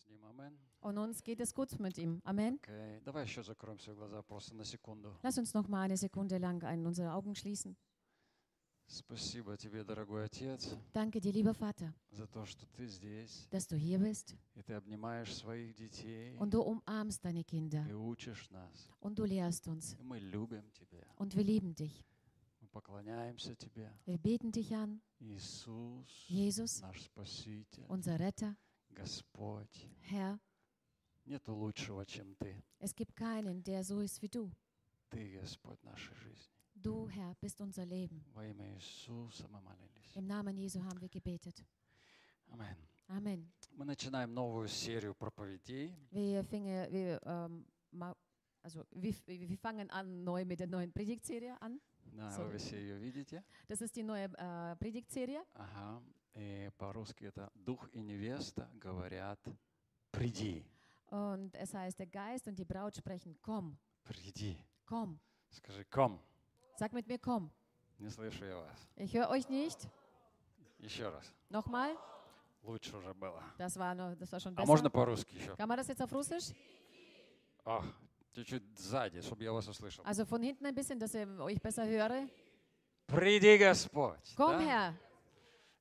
с ним. Амен. Und uns geht es gut mit ihm. Amen. Окей. Давай еще закроем свои глаза просто на секунду. Lass uns noch mal eine Sekunde lang ein, unsere Augen schließen. Спасибо тебе, дорогой Отец, Danke dir, lieber Vater, за то, что ты здесь, dass du hier bist и ты обнимаешь своих детей, und du umarmst deine Kinder и учишь нас. und du lehrst uns И мы любим тебя. und wir lieben dich. Мы поклоняемся тебе. Wir beten dich an, Иисус, Jesus, наш Спаситель, unser Retter, Господь. Herr. Нету лучшего, чем ты. Es gibt keinen, der so ist wie du. Ты, Господь, нашей жизни. Du, Herr, bist unser Leben. Во имя Иисуса мы молились. Im Namen Jesu haben wir gebetet. Amen. Amen. Мы начинаем новую серию проповедей. Wir, finge, wir, ähm, also wir, wir fangen an neu mit der neuen Predigtserie an. Да, Sorry. вы все ее видите. Das ist die neue äh, Predigtserie. Ага. И по-русски это «Дух и невеста говорят, приди, Und es heißt, der Geist und die Braut sprechen, komm, приди». komm. Скажи «ком». Sag mit mir, komm. Не слышу я вас. Ich höre euch nicht. Еще раз. Nochmal. Лучше уже было. Das war, noch, das war schon А можно besser. по-русски еще? Kann man das jetzt auf Russisch? Ах, чуть-чуть сзади, чтобы я вас услышал. Also von hinten ein bisschen, dass ich euch besser höre. Приди, Господь. Komm Да? her.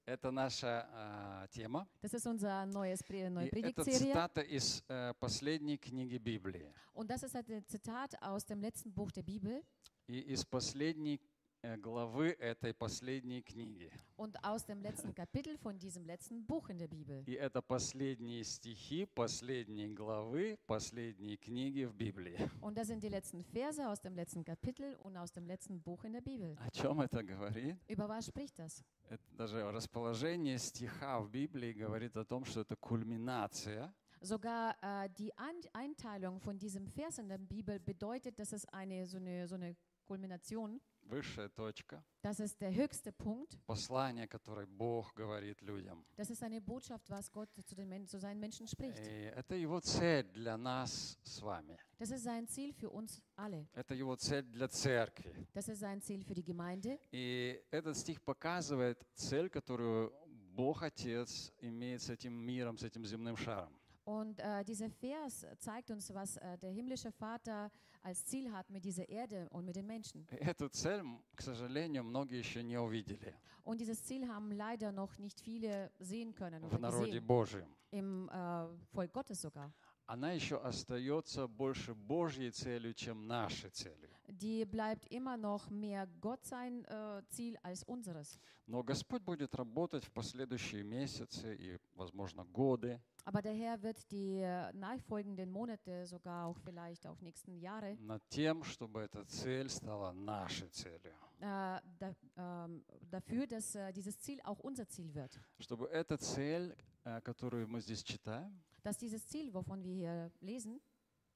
Это наша а, тема. Das ist unser neues, neue И это цитата из э, последней книги Библии. Und das ist ein Zitat aus dem letzten Buch der Bibel И из последней э, главы этой последней книги. und aus dem letzten Kapitel von diesem letzten Buch in der Bibel. И это последние стихи последней главы последней книги в Библии. Und das sind die letzten Verse aus dem letzten Kapitel und aus dem letzten Buch in der Bibel. О чем это говорит? Über was spricht das? Это даже расположение стиха в Библии говорит о том, что это кульминация Sogar äh, die An Einteilung von diesem Vers in der Bibel bedeutet, dass es eine so eine, so eine Kulmination, высшая точка, das ist der höchste Punkt, послание, которое Бог говорит людям. das ist eine Botschaft, was Gott zu, den zu seinen Menschen spricht. И это его цель для нас с вами. Das ist sein Ziel für uns alle. Это его цель для церкви. Das ist sein Ziel für die Gemeinde. И этот стих показывает цель, которую Бог Отец имеет с этим миром, с этим земным шаром. Und äh, dieser Vers zeigt uns, was äh, der himmlische Vater als Ziel hat mit dieser Erde und mit den Menschen. И Эту цель, м, к сожалению, многие еще не увидели Und dieses Ziel haben leider noch nicht viele sehen können в oder народе gesehen, Божьем. im äh, Volk Gottes sogar. Она еще остается больше Божьей целью, чем нашей целью. Die bleibt immer noch mehr Gott sein äh, Ziel als unseres. Но Господь будет работать в последующие месяцы и, возможно, годы Aber der Herr wird die äh, nachfolgenden Monate, sogar auch vielleicht auch nächsten Jahre, над тем, чтобы эта цель стала нашей целью. äh, da, ähm, dafür, dass äh, dieses Ziel auch unser Ziel wird. Чтобы эта цель, э, которую мы здесь читаем, Dass dieses Ziel, wovon wir hier lesen,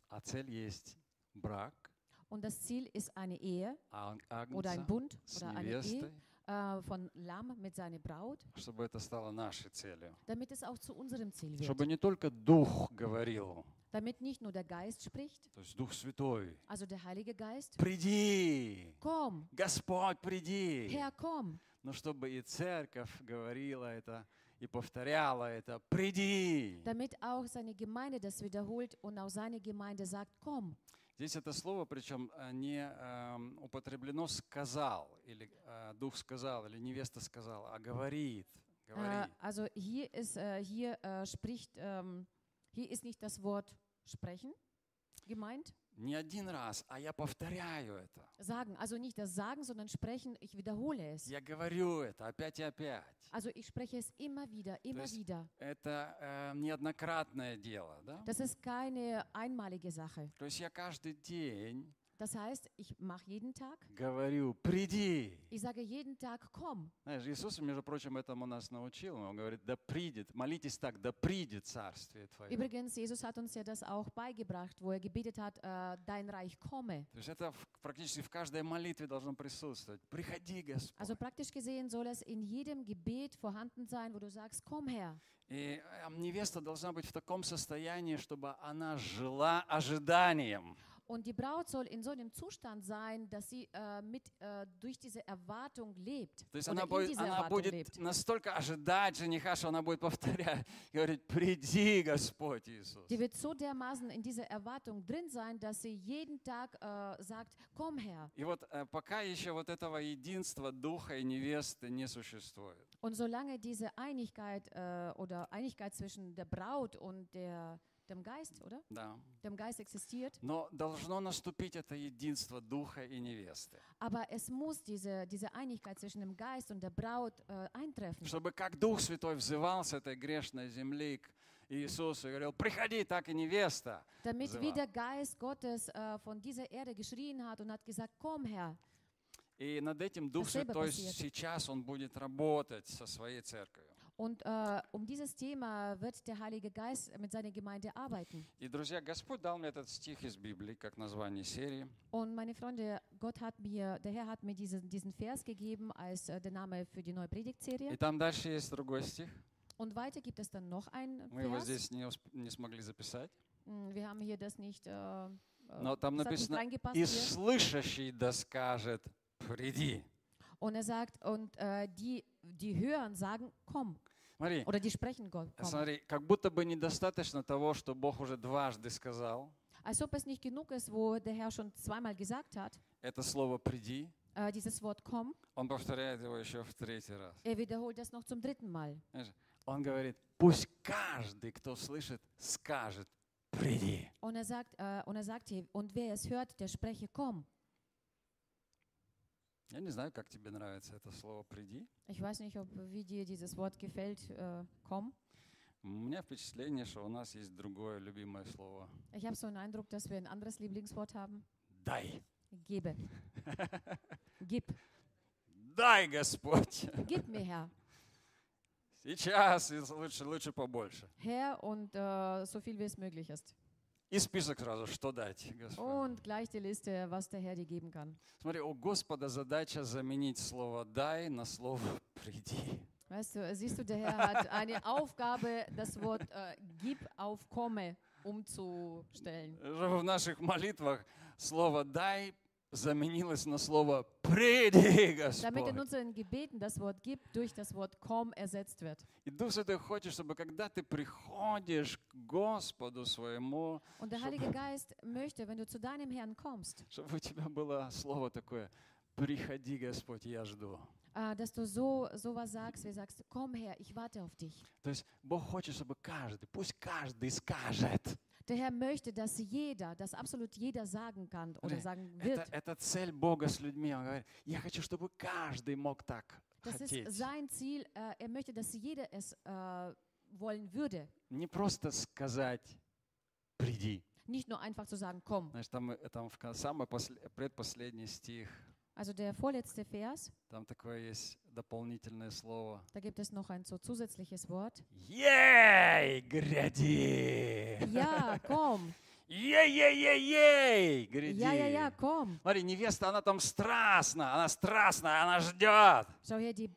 а цель есть брак, und das Ziel ist eine Ehe аг- oder ein агнца Bund с oder eine невестой, Ehe äh, von Lamm mit seiner Braut, чтобы это стало нашей целью. damit es auch zu unserem Ziel wird. Чтобы не только Дух говорил, Damit nicht nur der Geist spricht, то есть Дух Святой, also der Heilige Geist, приди, komm, Господь, приди. Herr, komm, Но чтобы и церковь говорила это и повторяла это, приди. damit auch seine Gemeinde das wiederholt und auch seine Gemeinde sagt, komm. Здесь это слово, причем э, не эм, употреблено сказал, или э, Дух сказал, или невеста сказала, а говорит, говорит. also hier ist, äh, hier äh, spricht, ähm, hier ist nicht das Wort sprechen gemeint, Не один раз, а я повторяю это. sagen, also nicht das Sagen, sondern sprechen, ich wiederhole es. Я говорю это опять и опять. Also ich spreche es immer wieder, immer wieder. Это э, неоднократное дело, да? Das ist keine einmalige Sache. То есть я каждый день Das heißt, ich mache jeden Tag, говорю, приди. ich sage jeden Tag, komm. Знаешь, Иисус, между прочим, этому нас научил. Он говорит, да придет, молитесь так, да придет Царствие Твое. Übrigens, Jesus hat uns ja das auch beigebracht, wo er gebetet hat, äh, dein Reich komme. То есть это в- практически в каждой молитве должно присутствовать. Приходи, Господь. Also praktisch gesehen soll es in jedem Gebet vorhanden sein, wo du sagst, komm her. И э, невеста должна быть в таком состоянии, чтобы она жила ожиданием. Und die Braut soll in so einem Zustand sein, dass sie äh, mit, äh, durch diese Erwartung lebt. То есть oder она in будет, dieser она Erwartung будет lebt. настолько ожидать жениха, что она будет повторять, говорить, приди, Господь Иисус. Die wird so dermaßen in dieser Erwartung drin sein, dass sie jeden Tag äh, sagt, komm her. И вот э, пока еще вот этого единства духа и невесты не существует, Und solange diese Einigkeit äh, oder Einigkeit zwischen der Braut und der, dem Geist, oder? да. Dem Geist existiert, Но должно наступить это единство духа и невесты. aber es muss diese, diese Einigkeit zwischen dem Geist und der Braut äh, eintreffen. Чтобы как Дух Святой взывал с этой грешной земли к Иисусу и говорил, приходи, так и невеста. Damit So. wie der Geist Gottes äh, von dieser Erde geschrien hat und hat gesagt, komm her. И над этим Дух Святой сейчас Он будет работать со своей церковью. Und äh, um dieses Thema wird der Heilige Geist mit seiner Gemeinde arbeiten. И, друзья, Господь дал мне этот стих из Библии, как название серии. Und meine Freunde, Gott hat mir, der Herr hat mir diesen, diesen Vers gegeben als äh, der Name für die neue И Predigtserie. там дальше есть другой стих. Und weiter gibt es dann noch einen Мы его Vers. здесь не, усп- не смогли записать. Hm, Wir haben hier das nicht, äh, äh, Но там das hat nicht написано, reingepasst и hier. слышащий да скажет, приди. Und er sagt, und äh, die, die hören, sagen, komm. Смотри, Oder die sprechen, Gott, komm. смотри, как будто бы недостаточно того, что Бог уже дважды сказал. Als ob es nicht genug ist, wo der Herr schon zweimal gesagt hat, Это слово «приди», äh, dieses Wort komm, Он повторяет его еще в третий раз. er wiederholt das noch zum dritten Mal. Он говорит, пусть каждый, кто слышит, скажет, приди. Und er sagt, äh, und er sagt hier, und wer es hört, der spreche, komm. Я не знаю, как тебе нравится это слово «приди». Ich weiß nicht, ob, wie dir dieses Wort gefällt, äh, komm. У меня впечатление, что у нас есть другое любимое слово Ich habe so einen Eindruck, dass wir ein anderes Lieblingswort haben. «дай». Gebe. Gib. Дай, Господь. Gib mir, Herr. Сейчас и лучше, лучше побольше. Herr und äh, so viel wie es möglich ist. И список сразу, что дать, Господь. Und gleich die Liste, was der Herr dir geben kann. Смотри, у Господа задача заменить слово «дай» на слово «приди». Weißt du, siehst du, der Herr hat eine Aufgabe, das Wort äh, gib auf komme umzustellen. В наших молитвах слово «дай» заменилось на слово «приди, Damit in Господь». unseren Gebeten das Wort gib durch das Wort komm ersetzt wird. И Дух Святой хочет, чтобы когда ты приходишь к Господу своему, Und der Heilige Geist möchte, wenn du zu deinem Herrn kommst, чтобы у тебя было слово такое «приходи, Господь, я жду». äh, dass du so sowas sagst, wie sagst, komm her, ich warte auf dich. То есть Бог хочет, чтобы каждый, пусть каждый скажет. Der Herr möchte, dass jeder, dass absolut jeder sagen kann oder sagen Это, wird. это цель Бога с людьми. Он говорит, я хочу, чтобы каждый мог так Das хотеть. ist sein Ziel. Äh, er möchte, dass jeder es äh, wollen würde. Не просто сказать «приди». Nicht nur einfach zu sagen, komm. Знаешь, там, э, там в самый после- предпоследний стих, Also der vorletzte Vers, там такое есть дополнительное слово. da gibt es noch ein so zusätzliches Wort. Ей, гряди! Ja, komm. Ей-ей-ей-ей, гряди! Ja, ja. Смотри, невеста, она там страстна, она страстная, она ждет. Schau her, die,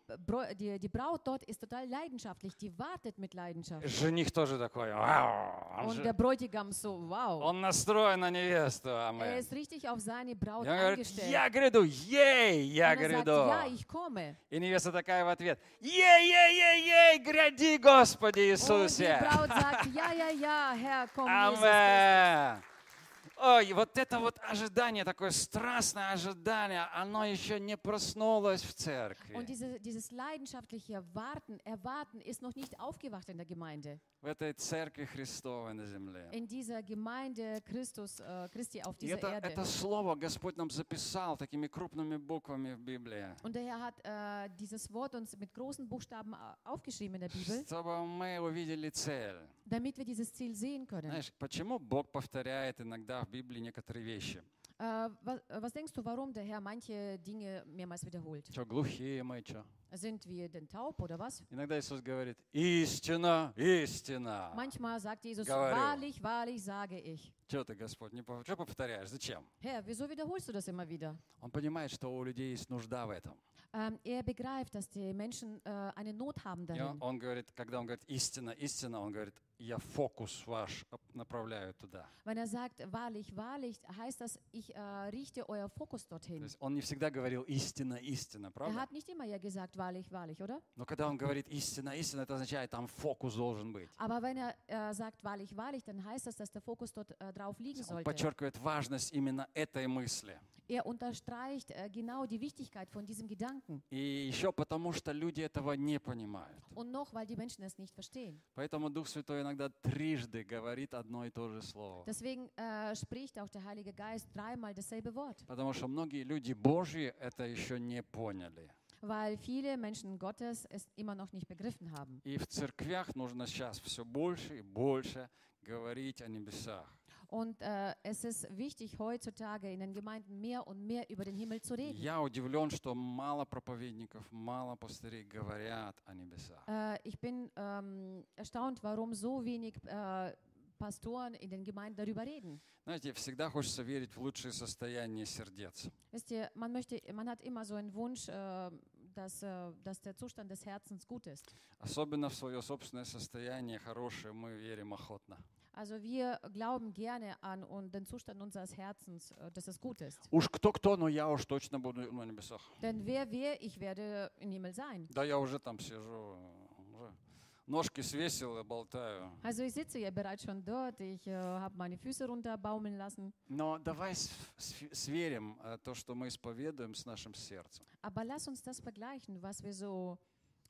die, die Braut dort ist total leidenschaftlich. Die wartet mit Leidenschaft. Жених тоже такой, вау, он, Und же- der Bräutigam so, wow. он настроен на невесту. Er Амен. ist richtig auf seine Braut И он говорит, я гряду, ей, я Und er sagt, гряду. ja, ich komme. И невеста такая в ответ, ей-ей-ей-ей, гряди, Господи Und die Иисусе. Braut sagt, ja, ja, ja, Herr, komm, Jesus Christus. Aleluya. Ой, вот это вот ожидание, такое страстное ожидание, оно еще не проснулось в церкви. Und diese, dieses leidenschaftliche Warten, Erwarten ist noch nicht aufgewacht in der Gemeinde. В этой церкви Христовой на земле. In dieser Gemeinde Christus, äh, Christi auf dieser это, Erde. это слово Господь нам записал такими крупными буквами в Библии. Und der Herr hat äh, dieses Wort uns mit großen Buchstaben äh, aufgeschrieben in der Bibel, Чтобы мы увидели цель. damit wir dieses Ziel sehen können. Знаешь, почему Бог повторяет иногда в Библии некоторые вещи? Äh, was, was denkst du, warum der Herr manche Dinge mehrmals wiederholt? Что, глухие мы, что? Sind wir denn taub oder was? Иногда Иисус говорит, истина, истина. Manchmal sagt Jesus, Говорю. wahrlich, wahrlich sage ich. Что ты, Господь, не что повторяешь? Зачем? Herr, wieso wiederholst du das immer wieder? Он понимает, что у людей есть нужда в этом. Ähm, er begreift, dass die Menschen äh, eine Not haben darin. он, он говорит, когда он говорит истина, истина, он говорит, я фокус ваш направляю туда. Wenn er sagt, wahrlich, wahrlich, heißt das, ich äh, richte euer Fokus То dorthin. есть он не всегда говорил истина, истина, Er правда? hat nicht immer ja gesagt, wahrlich, wahrlich, oder? Но когда он говорит истина, истина, это означает, там фокус должен быть. Aber wenn er äh, sagt, wahrlich, wahrlich, dann heißt das, dass der Fokus dort äh, drauf liegen Он sollte. подчеркивает важность именно этой мысли. Er unterstreicht äh, genau die Wichtigkeit von diesem Gedanken. И еще потому, что люди этого не понимают. Und noch, weil die Menschen es nicht verstehen. Поэтому Дух Святой иногда трижды говорит одно и то же слово. Deswegen äh, spricht auch der Heilige Geist dreimal dasselbe Wort. Потому что многие люди Божьи это еще не поняли. Weil viele Menschen Gottes es immer noch nicht begriffen haben. И в церквях нужно сейчас все больше и больше говорить о небесах. Und äh, es ist wichtig heutzutage in den Gemeinden mehr und mehr über den Himmel zu reden. Я удивлен, что мало проповедников, мало пастырей говорят о небесах. Äh, ich bin ähm, erstaunt, warum so wenig äh, Pastoren in den Gemeinden darüber reden. Знаете, всегда хочется верить в лучшее состояние сердец. Wisst ihr, man, möchte, man hat immer so einen Wunsch, äh, dass, äh, dass der Zustand des Herzens gut ist. Особенно в свое собственное состояние хорошее мы верим охотно. Also wir glauben gerne an und den Zustand unseres Herzens, äh, dass es gut ist. Уж кто-кто, но я уж точно буду на небесах. Denn wer wer, ich werde im Himmel sein. Да я уже там сижу, уже ножки свесил и болтаю. Also ich sitze ja bereits schon dort, ich äh, habe meine Füße runterbaumeln lassen. Но давай с- с- сверим э, то, что мы исповедуем с нашим сердцем. Aber lass uns das vergleichen, was wir so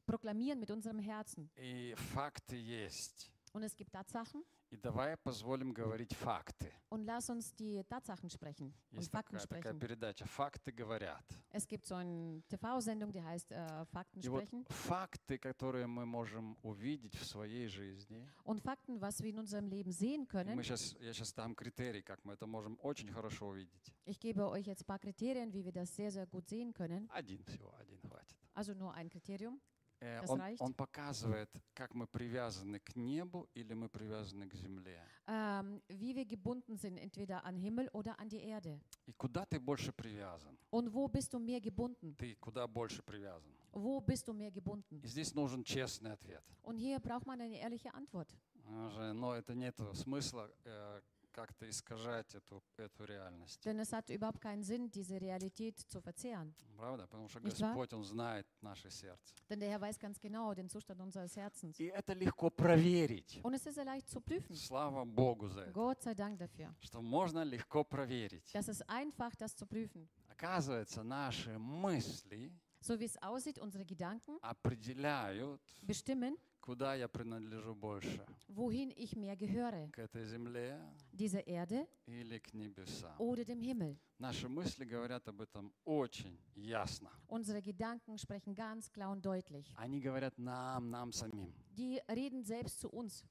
proklamieren mit unserem Herzen. И факты есть. Und es gibt Tatsachen И давай позволим говорить факты. und lass uns die Tatsachen sprechen und Есть Fakten такая, такая sprechen. передача «Факты говорят». Es gibt so eine TV-Sendung, die heißt äh, Fakten И вот sprechen. факты, которые мы можем увидеть в своей жизни, Und Fakten, was wir in unserem Leben sehen können. мы сейчас, я сейчас дам критерий, как мы это можем очень хорошо увидеть. Ich gebe euch jetzt ein paar Kriterien, wie wir das sehr, sehr gut sehen können. Один всего, один хватит. Also nur ein Kriterium. Э, Das Он, reicht. он показывает, как мы привязаны к небу или мы привязаны к земле. Ähm, wie wir gebunden sind, entweder an Himmel oder an die Erde. И куда ты больше привязан? Und wo bist du mehr gebunden? Ты куда больше привязан? Wo bist du mehr gebunden? И здесь нужен честный ответ. Und hier braucht man eine ehrliche Antwort. Уже, Но это нет смысла э, как-то искажать эту, эту реальность. Denn es hat überhaupt keinen Sinn, diese Realität zu verzehren. Правда? Потому что Nicht wahr? Господь, Он знает наше сердце. Denn der Herr weiß ganz genau den Zustand unseres Herzens. И это легко проверить. Und es ist sehr leicht zu prüfen. Слава Богу за это. Gott sei Dank dafür. Что можно легко проверить. Das ist einfach, das zu prüfen. Оказывается, наши мысли So wie es aussieht, unsere Gedanken определяют, bestimmen, куда я принадлежу больше. wohin ich mehr gehöre. К этой земле Dieser Erde или к небесам. oder dem Himmel. Наши мысли говорят об этом очень ясно. Unsere Gedanken sprechen ganz klar und deutlich. Они говорят нам, нам самим. Die reden selbst zu uns.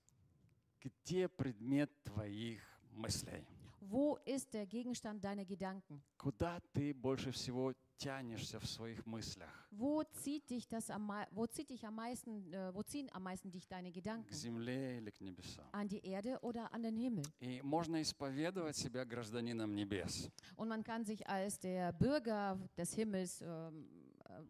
Где предмет твоих мыслей? Wo ist der Gegenstand deiner Gedanken? Куда ты больше всего тянешься в своих мыслях? Wo zieht dich das am, mei- wo zieht dich am meisten, äh, wo ziehen am meisten dich deine К земле или к небесам? An die Erde oder an den Himmel? И можно исповедовать себя гражданином небес. Und man kann sich als der Bürger des Himmels ähm, äh,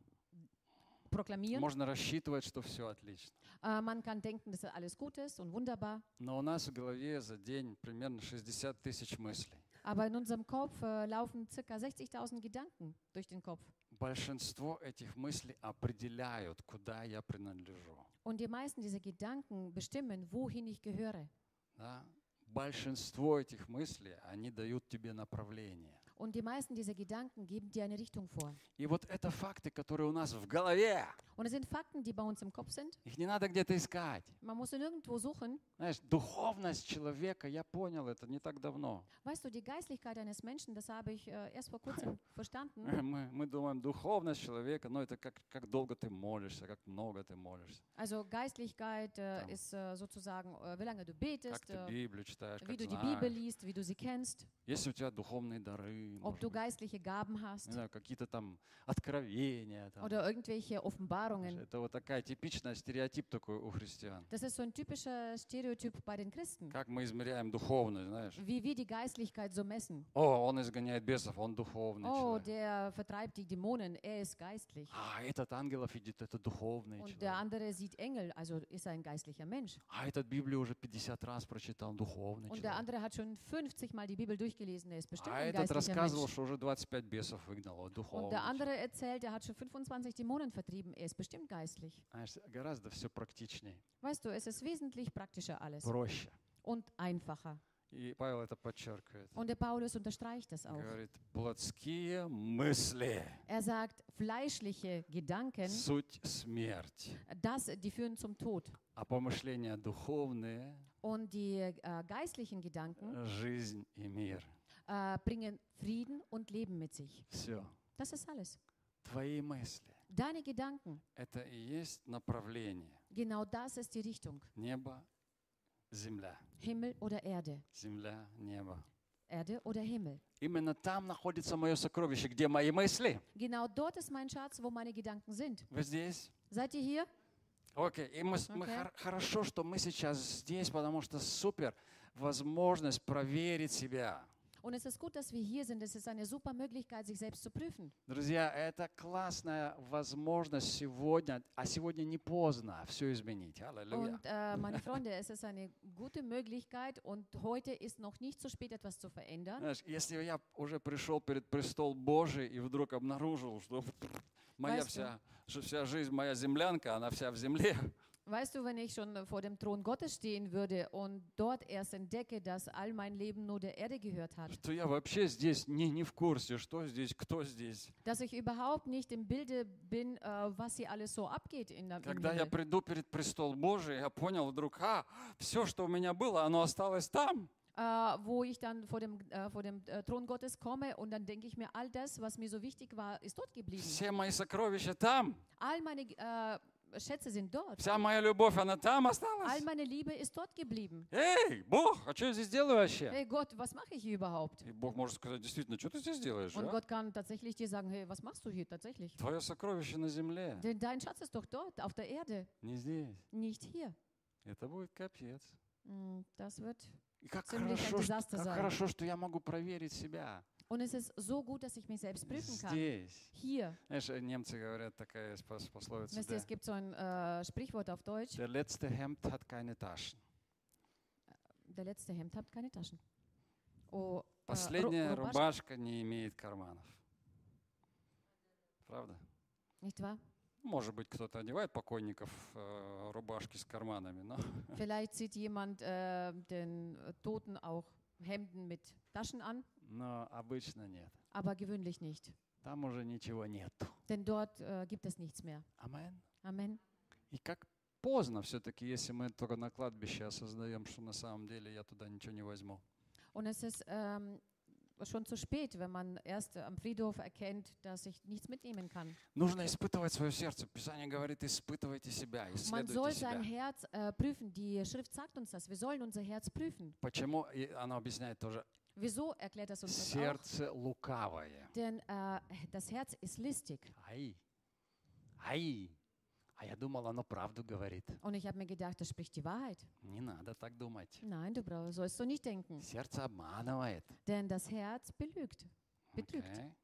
proklamieren. Можно рассчитывать, что все отлично. Äh, man kann denken, dass alles gut ist und wunderbar. Но у нас в голове за день примерно 60 тысяч мыслей. Aber in unserem Kopf äh, laufen ca. 60.000 Gedanken durch den Kopf. Большинство этих мыслей определяют, куда я принадлежу. Und die meisten dieser Gedanken bestimmen, wohin ich gehöre. Да? Большинство этих мыслей, они дают тебе направление. Und die meisten dieser Gedanken geben dir eine Richtung vor. И вот это факты, которые у нас в голове. Und es sind Fakten, die bei uns im Kopf sind. Их не надо где-то искать. Man muss nirgendwo suchen. Знаешь, духовность человека, я понял это не так давно. Weißt du, die Geistlichkeit eines Menschen, das habe ich äh, erst vor kurzem verstanden. Мы, мы думаем, духовность человека, ну это как, как долго ты молишься, как много ты молишься, Also Geistlichkeit äh, ist äh, sozusagen, äh, wie lange du как betest, ты äh, Библию читаешь, wie как du die знаешь. Bibel liest, wie du sie kennst, Есть у тебя духовные дары, ob может du быть, geistliche Gaben не hast знаю, какие-то там откровения. Там. oder irgendwelche Offenbarungen Erfahrungen. Это вот такая типичная стереотип такой у христиан. Das ist so ein typischer Stereotyp bei den Christen. Как мы измеряем духовность, знаешь? Wie wir die Geistlichkeit so messen. О, он изгоняет бесов, он духовный Oh, человек. der vertreibt die Dämonen, er ist geistlich. А этот ангелов видит, это духовный Und der человек. andere sieht Engel, also ist er ein geistlicher Mensch. А этот Библию уже 50 раз прочитал, духовный Und der человек. andere hat schon 50 Mal die Bibel durchgelesen, er ist bestimmt А ein этот geistlicher рассказывал, Mensch. что уже 25 бесов выгнал, вот Und духовный. der человек. andere erzählt, er hat schon 25 Dämonen vertrieben, er ist bestimmt geistlich. Знаешь, гораздо все практичнее, Weißt du, es ist wesentlich praktischer alles проще. und einfacher. И Павел это подчеркивает. Und der Paulus unterstreicht das auch. Говорит, плотские мысли, Er sagt, fleischliche Gedanken, суть смерть, das, die führen zum Tod. а помышления духовные, Und die äh, geistlichen Gedanken жизнь и мир. Äh, bringen Frieden und Leben mit sich. Все. Das ist alles. Твои мысли. Deine Gedanken, Это и есть направление. genau das ist die Richtung. Небо, земля. Himmel oder Erde. Земля, небо. Erde oder Himmel. Именно там находится мое сокровище, где мои мысли. Genau dort ist mein Schatz, wo meine Gedanken sind. Вы здесь? Seid ihr hier? Окей, и мы, с- мы хор- хорошо, что мы сейчас здесь, потому что супер возможность проверить себя. Und es ist gut, dass wir hier sind. Es ist eine super Möglichkeit, sich selbst zu prüfen. Друзья, это классная возможность сегодня, а сегодня не поздно все изменить. Аллилуйя. Und äh, meine Freunde, es ist eine gute Möglichkeit und heute ist noch nicht zu spät, etwas zu verändern. Знаешь, если я уже пришел перед престол Божий и вдруг обнаружил, что моя Weißt вся, что вся жизнь моя землянка, она вся в земле, Weißt du, wenn ich schon vor dem Thron Gottes stehen würde und dort erst entdecke, dass all mein Leben nur der Erde gehört hat, что я вообще здесь не, не в курсе, что здесь, кто здесь. dass ich überhaupt nicht im Bilde bin, äh, was hier alles so abgeht in der im Когда я Himmel. приду перед престол Божий, я понял вдруг, а, все, что у меня было, оно осталось там. Äh, wo ich dann vor dem, äh, vor dem äh, Thron Gottes komme und dann denke ich mir, all das, was mir so wichtig war, ist dort geblieben. Все мои сокровища там. All meine äh, Schätze sind dort. Вся моя любовь, она там All осталась. meine Liebe ist dort geblieben. Эй, Бог, а что я здесь делаю вообще? Hey Gott, was mache ich hier überhaupt? И Бог может сказать, действительно, что ты здесь делаешь? Und а? Gott kann tatsächlich dir sagen, hey, was machst du hier tatsächlich? Твое сокровище на земле, Denn dein Schatz ist doch dort, auf der Erde, не здесь. nicht hier. Это будет капец. Mm, Das wird. И как хорошо, что, как sein. хорошо, что я могу проверить себя Und es ist so gut, dass ich mich selbst prüfen kann. здесь. Hier. Знаешь, э, немцы говорят, такая есть пос- пословица, Wisst ihr, да. es gibt so ein äh, Sprichwort auf Deutsch: Der letzte Hemd hat keine Taschen. Der letzte Hemd hat keine Taschen. Oh, äh, Последняя Ru- Rubasch- рубашка не имеет карманов. Правда? Nicht wahr? Может быть, кто-то одевает покойников э, рубашки с карманами, но Vielleicht zieht jemand äh, den äh, Toten auch Hemden mit Taschen an, Но обычно нет. aber gewöhnlich nicht. Там уже ничего нету. Denn dort äh, gibt es nichts mehr. Амен. Amen. И как поздно все-таки, если мы только на кладбище осознаем, что на самом деле я туда ничего не возьму. Und es ist ähm, schon zu spät, wenn man erst am Friedhof erkennt, dass ich nichts mitnehmen kann. Нужно испытывать свое сердце. Писание говорит, испытывайте себя, Man soll исследуйте sein себя. Herz äh, prüfen. Die Schrift sagt uns das. Wir sollen unser Herz prüfen. Почему? И она объясняет тоже. Wieso erklärt das uns das auch? Сердце лукавое. Denn äh, das Herz ist listig. Ай, ай. А я думал, оно правду говорит. Und ich habe mir gedacht, das spricht die Wahrheit. Не надо так думать. Nein, du brauch, sollst so nicht denken. Сердце обманывает. Denn das Herz belügt. Betrügt. Окей?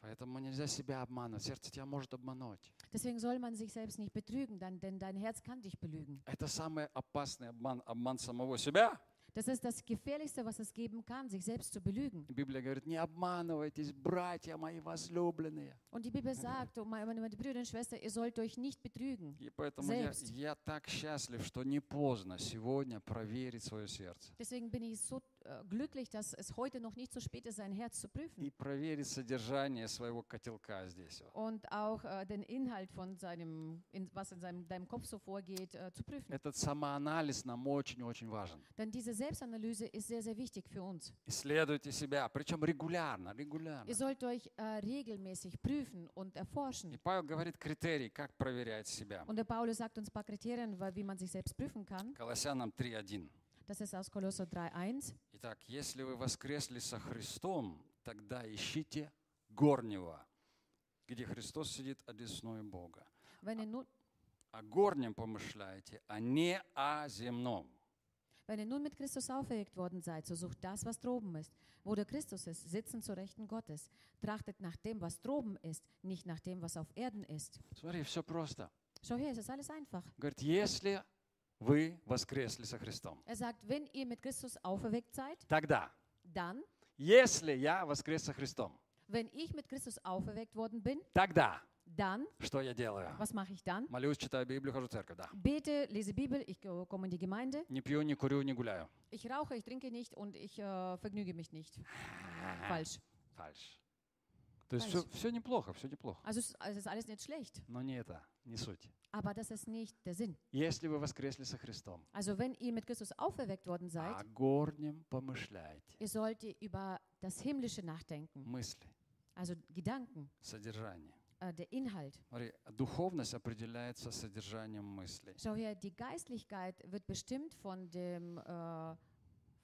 Поэтому нельзя себя обманывать. Сердце тебя может обмануть. Deswegen soll man sich selbst nicht betrügen, dann, denn dein Herz kann dich belügen. Это самый опасный обман, обман самого себя. Das ist das Gefährlichste, was es geben kann, sich selbst zu belügen. Библия говорит, не обманывайтесь, братья мои возлюбленные. Und die Bibel sagt, oh meine, meine Brüder und Schwestern, ihr sollt euch nicht betrügen. И поэтому я, я так счастлив, что не поздно сегодня проверить свое сердце. Deswegen bin ich so äh, glücklich, dass es heute noch nicht zu spät ist, sein Herz zu И prüfen. проверить содержание своего котелка здесь. вот. Und auch äh, den Inhalt von seinem, in, was in seinem, deinem Kopf so vorgeht, äh, zu prüfen. Этот самоанализ нам очень-очень важен. Denn diese Selbstanalyse ist sehr, sehr wichtig für uns. Исследуйте себя, причем регулярно, регулярно. Ihr sollt euch äh, regelmäßig prüfen und И erforschen. Павел говорит критерий, как проверять себя. Und der Paulus sagt uns ein paar Kriterien, weil- wie man sich selbst prüfen kann. Колоссянам 3.1. Das ist aus Kolosser 3,1. Итак, если вы воскресли со Христом, тогда ищите горнего, где Христос сидит одесную Бога. Wenn ihr, nun, о горнем помышляете, а не о земном. wenn ihr nun mit Christus auferweckt worden seid, so sucht das, was droben ist. Wo der Christus ist, sitzen zur Rechten Gottes. Trachtet nach dem, was droben ist, nicht nach dem, was auf Erden ist. Смотри, все просто. Schau her, es ist alles einfach. Говорит, если вы воскресли со Христом, Er sagt, wenn ihr mit Christus auferweckt seid, тогда, dann, если я воскрес со Христом, wenn ich mit Christus auferweckt worden bin, тогда dann, что я делаю? was mache ich dann? Молюсь, читаю Библию, хожу в церковь, да. Bete, lese Bibel, ich äh, komme in die Gemeinde, Не пью, не курю, не гуляю. ich rauche, ich trinke nicht und ich äh, vergnüge mich nicht. Falsch. Фальш. То есть все, Фальшь. все неплохо, все неплохо. Also es, es ist alles nicht schlecht, Но не это, не суть. aber das ist nicht der Sinn. Если вы воскресли со Христом, Also wenn ihr mit Christus auferweckt worden о seid, горнем помышляете. ihr sollt ihr über das Himmlische nachdenken, Мысли, also Gedanken, содержание. äh, der Inhalt. Смотри, духовность определяется содержанием мыслей. Schau her, die Geistlichkeit wird bestimmt von dem, äh,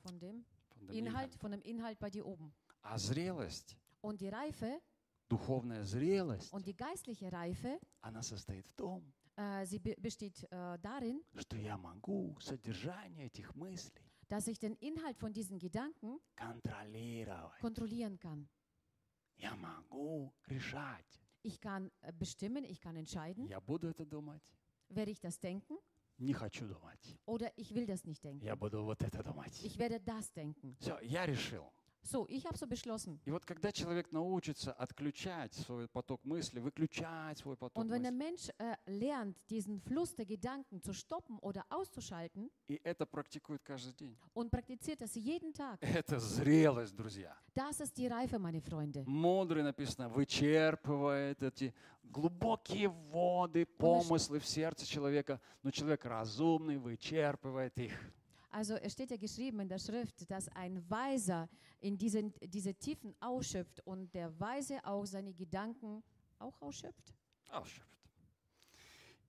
von dem Фундамент. Inhalt, von dem Inhalt bei dir oben. А зрелость, Und die Reife духовная зрелость, und die geistliche Reife, она состоит в том, äh, sie be besteht äh, darin, что я могу содержание этих мыслей dass ich den Inhalt von diesen Gedanken контролировать. kontrollieren kann. Я могу решать. Ich kann äh, bestimmen, ich kann entscheiden, Я буду это думать, werde ich das denken не хочу думать. oder ich will das nicht denken. Я буду вот это думать. Ich werde das denken. Все, я решил. So, ich habe so beschlossen. И вот когда человек научится отключать свой поток мысли, выключать свой поток Und wenn der Mensch äh, lernt, diesen Fluss der Gedanken zu stoppen oder auszuschalten и это практикует каждый день, und praktiziert das jeden Tag, это зрелость, друзья. das ist die Reife, meine Freunde. Мудрый написано, вычерпывает эти глубокие воды, помыслы в сердце человека, но человек разумный вычерпывает их. Also es steht ja geschrieben in der Schrift, dass ein Weiser in diesen, diese Tiefen ausschöpft und der Weise auch seine Gedanken auch ausschöpft. Ausschöpft.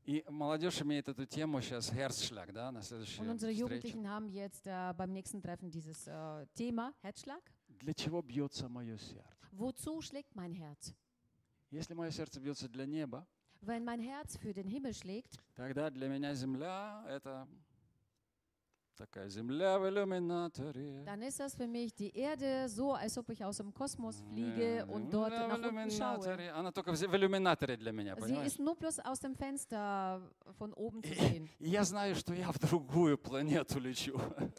И молодежь имеет эту тему сейчас, Herzschlag, да, на следующей Und unsere встрече. Jugendlichen haben jetzt äh, beim nächsten Treffen dieses äh, Thema, Herzschlag. Для чего бьется мое сердце? Wozu schlägt mein Herz? Если мое сердце бьется для неба, Wenn mein Herz für den Himmel schlägt, тогда для меня земля — это dann ist das für mich die Erde so, als ob ich aus dem Kosmos fliege Э, und dort земля в nach unten schaue. иллюминаторе. Она только в зе- в иллюминаторе для меня, Sie понимаешь? ist nur bloß aus dem Fenster von oben zu sehen. И я знаю, что я в другую планету лечу.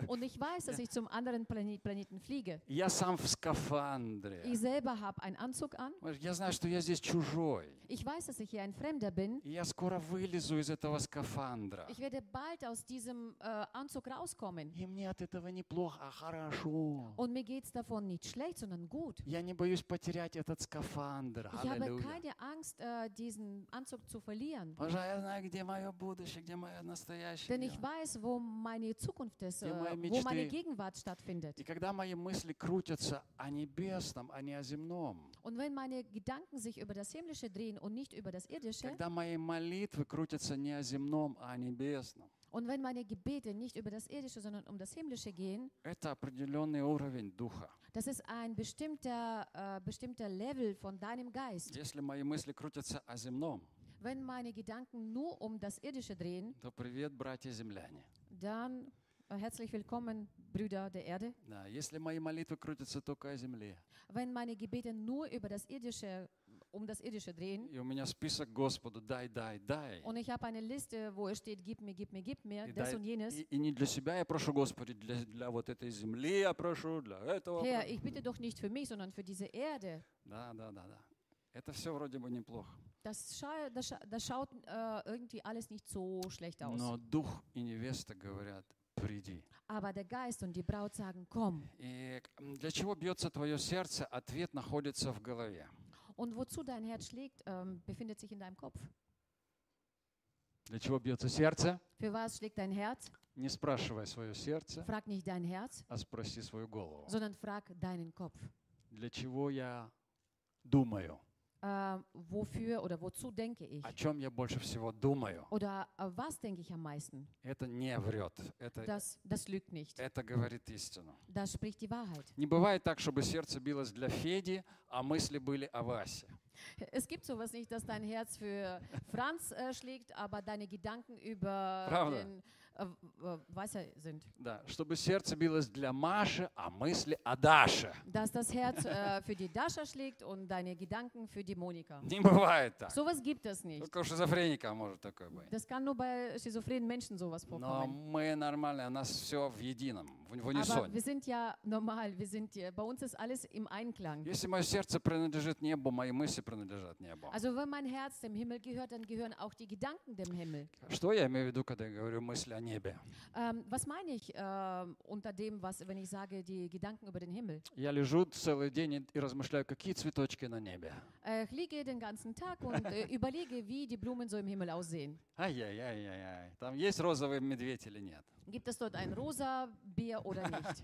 Und ich weiß, dass ich zum anderen Plane Planeten fliege. Я сам в скафандре. Ich selber habe einen Anzug an. Понимаешь, Я знаю, что я здесь чужой. Ich weiß, dass ich hier ein Fremder bin. И я скоро вылезу из этого скафандра. Ich werde bald aus diesem äh, Anzug rauskommen. И мне от этого неплохо, а хорошо. Und mir geht es davon nicht schlecht, sondern gut. Я не боюсь потерять этот скафандр. Ich habe keine Angst, äh, diesen Anzug zu verlieren. Потому я знаю, где мое будущее, где мое настоящее. Denn ich weiß, wo meine Zukunft ist, äh, wo meine. Gegenwart stattfindet. И когда мои мысли крутятся о небесном, а не о земном, Und wenn meine Gedanken sich über das Himmlische drehen und nicht über das Irdische, когда мои молитвы крутятся не о земном, а о небесном, und wenn meine Gebete nicht über das Irdische, sondern um das Himmlische gehen, это определенный уровень духа. das ist ein bestimmter, äh, bestimmter Level von deinem Geist. Если мои мысли крутятся о земном, Wenn meine Gedanken nur um das Irdische drehen, то привет, братья-земляне. dann äh, herzlich willkommen, Brüder der Erde. Да, если мои молитвы крутятся только о земле, Wenn meine Gebete nur über das Irdische, um das Irdische drehen, и у меня список Господу «дай, дай, дай», und ich habe eine Liste, wo es steht, gib mir, gib mir, gib mir, и, das дай- und jenes. и- и не для себя я прошу, Господи, для, для вот этой земли я прошу, для этого. Herr, прошу. ich bitte doch nicht für mich, sondern für diese Erde. Да, да, да, да. Это все вроде бы неплохо. Das, scha das, scha das schaut äh, irgendwie alles nicht so schlecht aus. Но дух и невеста говорят, приди. Aber der Geist und die Braut sagen, komm. И для чего бьется твое сердце, ответ находится в голове. Und wozu dein Herz schlägt, ähm, befindet sich in deinem Kopf. Для чего бьется сердце? Für was schlägt dein Herz? Не спрашивай свое сердце, Frag nicht dein Herz, а спроси свою голову. sondern frag deinen Kopf. Для чего я думаю? Äh, wofür oder wozu denke ich? О чем я больше всего думаю? Oder äh, was denke ich am meisten? Это не врет. Это, Das, das lügt nicht. это говорит истину. Das spricht die Wahrheit. Не бывает так, чтобы сердце билось для Феди, а мысли были о Васе. Es gibt sowas nicht, dass dein Herz für Franz äh, schlägt, aber deine Gedanken über Правда? den äh, äh, Weißer sind. Да, чтобы сердце билось для Маши, а мысли о Даше. Dass das Herz äh, für die Dasha schlägt und deine Gedanken für die Monika. Не бывает так. Sowas gibt es nicht. Только у шизофреника может такое быть. Das kann nur bei schizophrenen Menschen sowas Но vorkommen. мы нормальные, у нас все в едином, в в Aber унисоне. wir sind ja normal, wir sind ja, bei uns ist alles im Einklang. Если мое сердце принадлежит небу, мои мысли принадлежат небу. Also wenn mein Herz dem Himmel gehört, dann gehören auch die Gedanken dem Himmel. Что я имею в виду, когда я говорю мысли о небе? Ähm, was meine ich ähm, unter dem, was, wenn ich sage, die Gedanken über den Himmel? Я лежу целый день и- размышляю, какие цветочки на небе. Äh, ich liege den ganzen Tag und äh, überlege, wie die Blumen so im Himmel aussehen. Ай-яй-яй-яй-яй. Там есть розовый медведь или нет? Gibt es dort einen rosa Bär oder nicht?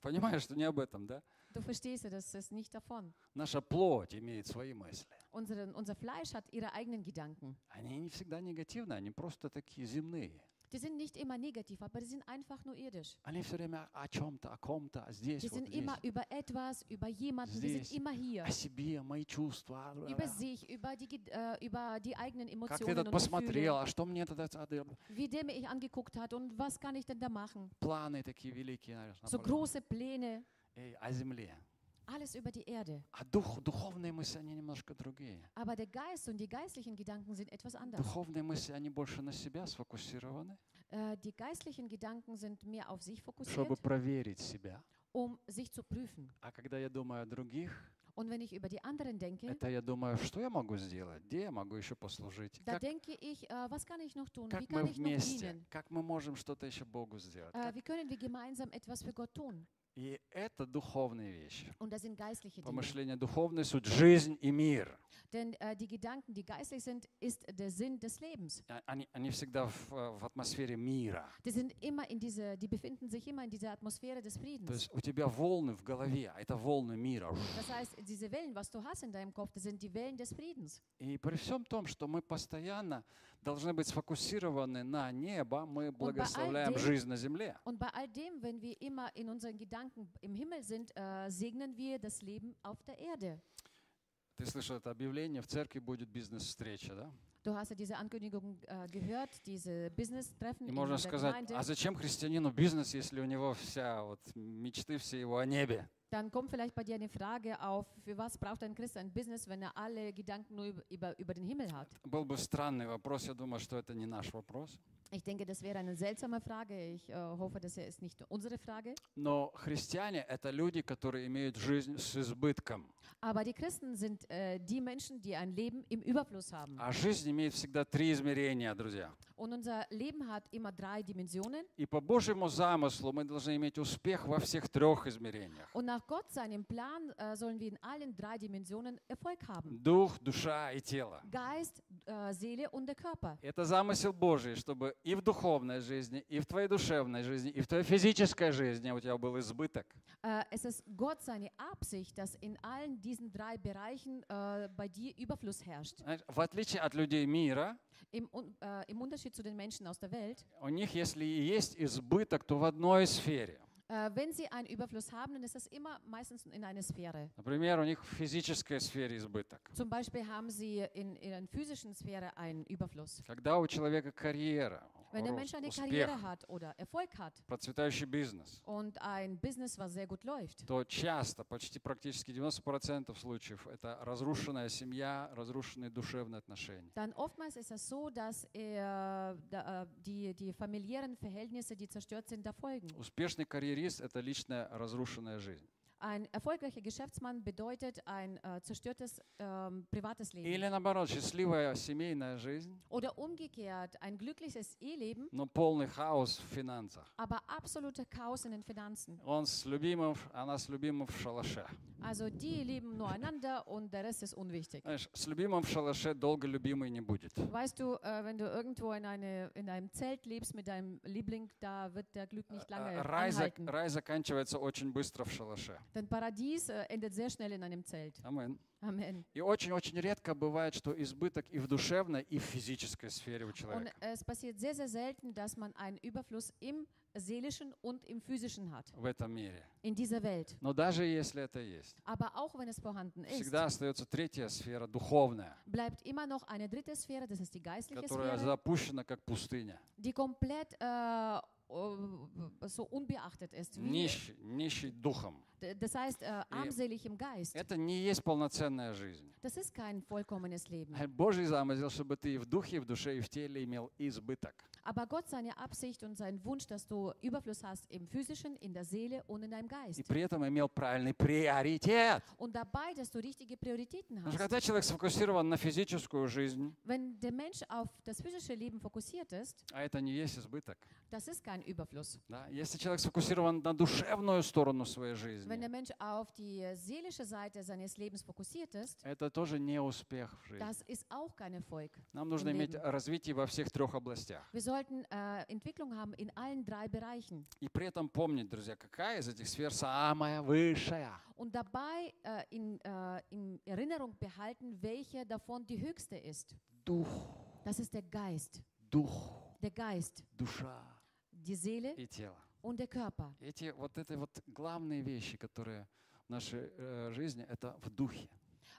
Понимаешь, что не об этом, да? Du verstehst das ist nicht davon. Наша плоть имеет свои мысли. Unsere, unser Fleisch hat ihre eigenen Gedanken. Они не всегда негативные, они просто такие земные. Die sind nicht immer negativ, aber die sind einfach nur irdisch. Они все время о чем-то, о ком-то, а здесь, Die вот sind здесь, immer über etwas, über jemanden, die sind Здесь. immer hier. о себе, мои чувства. а, Über sich, über die, Ged- äh, über die eigenen Как ты Emotionen этот und посмотрел, Gefühle, а что мне тогда а, wie der mich angeguckt hat und was kann ich denn da machen? планы такие великие, знаешь, So наполеон. große Pläne, Эй, о земле. alles über die Erde. А дух, духовные мысли, они немножко другие. Aber der Geist und die geistlichen Gedanken sind etwas anders. Духовные мысли, они больше на себя сфокусированы, Äh, die geistlichen Gedanken sind mehr auf sich чтобы fokussiert, проверить себя. um sich zu prüfen. А когда я думаю о других, Und wenn ich über die anderen denke, это я думаю, что я могу сделать, где я могу еще послужить, da как, denke ich, äh, was kann ich noch tun? Wie как мы kann ich noch вместе, dienen? как мы можем что-то еще Богу сделать. Äh, Как- wie können wir gemeinsam etwas für Gott tun? И это духовные вещи. Und das sind geistliche Dinge. Помышление духовное, суть жизнь и мир. Denn äh, die Gedanken, die geistlich sind, ist der Sinn des Lebens. А- Они, они всегда в, э, в атмосфере мира. Die sind immer in diese, die befinden sich immer in dieser Atmosphäre des То есть у тебя волны в голове, а это волны мира. Das heißt, diese Wellen, was du hast in deinem Kopf, das sind die Wellen des Friedens. И при всем том, что мы постоянно должны быть сфокусированы на небо, мы благословляем dem- жизнь на земле. Und bei all dem, wenn wir immer in unseren Gedanken im Himmel sind, äh, segnen wir das Leben auf der Erde. Ты слышал это объявление, в церкви будет бизнес-встреча, да? Du hast ja diese Ankündigung äh, gehört, diese Business-Treffen in можно der сказать, Gemeinde. а зачем христианину бизнес, если у него вся вот мечты все его о небе? Dann kommt vielleicht bei dir eine Frage auf, für was braucht ein Christ ein Business, wenn er alle Gedanken nur über, über, über den Himmel hat? Был бы странный вопрос, я думаю, что это не наш вопрос. Ich denke, das wäre eine seltsame Frage. Ich äh, hoffe, das ist nicht unsere Frage. Но христиане — это люди, которые имеют жизнь с избытком. Aber die Christen sind äh, die Menschen, die ein Leben im Überfluss haben. А жизнь имеет всегда три измерения, друзья. Und unser Leben hat immer drei Dimensionen. И по Божьему замыслу мы должны иметь успех во всех трех измерениях. Und nach Gott, seinem Plan, äh, sollen wir in allen drei Dimensionen Erfolg haben. Дух, душа и тело. Geist, äh, Seele und der Körper. Это замысел Божий, чтобы и в духовной жизни, и в твоей душевной жизни, и в твоей физической жизни у тебя был избыток. Äh, es ist Gott seine Absicht, dass in allen diesen drei Bereichen äh, bei dir Überfluss herrscht. Знаешь, в отличие от людей мира, Im, äh, Im Unterschied zu den Menschen aus der Welt, у них, если и есть избыток, то в одной сфере. Äh, wenn sie einen Überfluss haben, dann ist das immer meistens in einer Sphäre. Например, у них в физической сфере избыток. Zum Beispiel haben sie in, in einer physischen Sphäre einen Überfluss. Когда у человека карьера, Wenn der Mensch eine Karriere hat oder Erfolg hat процветающий бизнес, und ein Business, was sehr gut läuft, то часто, почти практически 90% случаев, это разрушенная семья, разрушенные душевные отношения. dann oftmals ist es so, dass er, da, äh, die, die familiären Verhältnisse, die zerstört sind, da folgen. Успешный карьерист – это личная разрушенная жизнь. Ein erfolgreicher Geschäftsmann bedeutet ein äh, zerstörtes ähm, privates Leben. Или наоборот, счастливая семейная жизнь, Oder umgekehrt, ein glückliches Eheleben, но полный хаос в финансах. aber absoluter Chaos in den Finanzen. Он с любимым, в- она с любимым в шалаше. Also die leben nur einander und der Rest ist unwichtig. Знаешь, с любимым в шалаше долго любимый не будет. Weißt du, äh, wenn du irgendwo in, eine, in einem Zelt lebst mit deinem Liebling, da wird der Glück nicht lange Э, Рай, зак- anhalten. рай заканчивается очень быстро в шалаше. Denn Paradies äh, endet sehr schnell in einem Zelt. Амин. Amen. И очень-очень редко бывает, что избыток и в душевной, и в физической сфере у Und человека. es passiert sehr, sehr selten, dass man einen Überfluss im seelischen und im physischen hat, в этом мире. in dieser Welt. Но даже если это есть, Aber auch wenn es vorhanden ist, всегда остается третья сфера, духовная, bleibt immer noch eine dritte Sphäre, das ist die geistliche которая Sphäre, запущена как пустыня. die komplett äh, äh, so unbeachtet ist. Нищий, нищий духом. das heißt, äh, armselig im Geist. Это не есть полноценная жизнь. Das ist kein vollkommenes Leben. Божий замысел, чтобы ты и в духе, и в душе, и в теле имел избыток. Aber Gott seine Absicht und sein Wunsch, dass du Überfluss hast im physischen, in der Seele und in deinem Geist. И при этом имел правильный приоритет. Und dabei, dass du richtige Prioritäten hast. когда человек сфокусирован на физическую жизнь, Wenn der Mensch auf das physische Leben fokussiert ist, а это не есть избыток. das ist kein Überfluss. Да? Если человек сфокусирован на душевную сторону своей Wenn жизни, der Mensch auf die seelische Seite seines Lebens fokussiert ist, это тоже не успех в жизни. das ist auch kein Erfolg. Нам нужно иметь развитие во всех трех областях. Wir sollten äh, Entwicklung haben in allen drei Bereichen. И при этом помнить, друзья, какая из этих сфер самая высшая. Und dabei äh, in, äh, in Erinnerung behalten, welche davon die höchste ist. Дух, Das ist der Geist. дух, Der Geist, душа die Seele и тело. und der Körper. Эти вот это вот главные вещи, которые в нашей э, жизни, это в духе.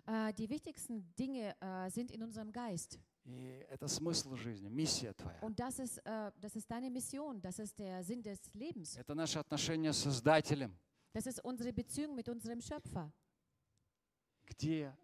Äh, die wichtigsten Dinge äh, sind in unserem Geist. И это смысл жизни, миссия твоя. Und das ist, äh, das ist deine Mission, das ist der Sinn des Lebens. Это наше отношение с Создателем. Das ist unsere Beziehung mit unserem Schöpfer. Где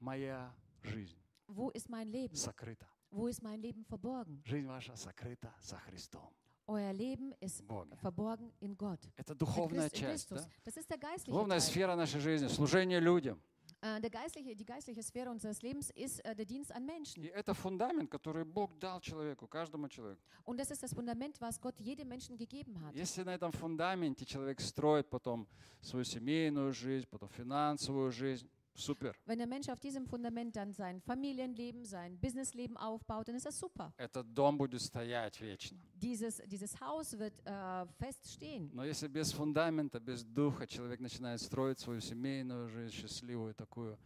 моя жизнь Wo ist mein Leben? сокрыта? Wo ist mein Leben verborgen? Жизнь ваша сокрыта со Христом. Euer Leben ist Боге. verborgen in Gott. Это духовная Christ- часть. Christus. Да? Das ist der geistliche Духовная Teil. сфера нашей жизни, служение людям. Äh, der geistliche, die geistliche Sphäre unseres Lebens ist äh, der Dienst an Menschen. И это фундамент, который Бог дал человеку, каждому человеку. Und das ist das Fundament, was Gott jedem Menschen gegeben hat. Если на этом фундаменте человек строит потом свою семейную жизнь, потом финансовую жизнь, супер. Wenn der Mensch auf diesem Fundament dann sein Familienleben, sein Businessleben aufbaut, dann ist das super. Этот дом будет стоять вечно. Dieses, dieses Haus wird äh, fest stehen. Но если без фундамента, без духа человек начинает строить свою семейную жизнь, счастливую такую,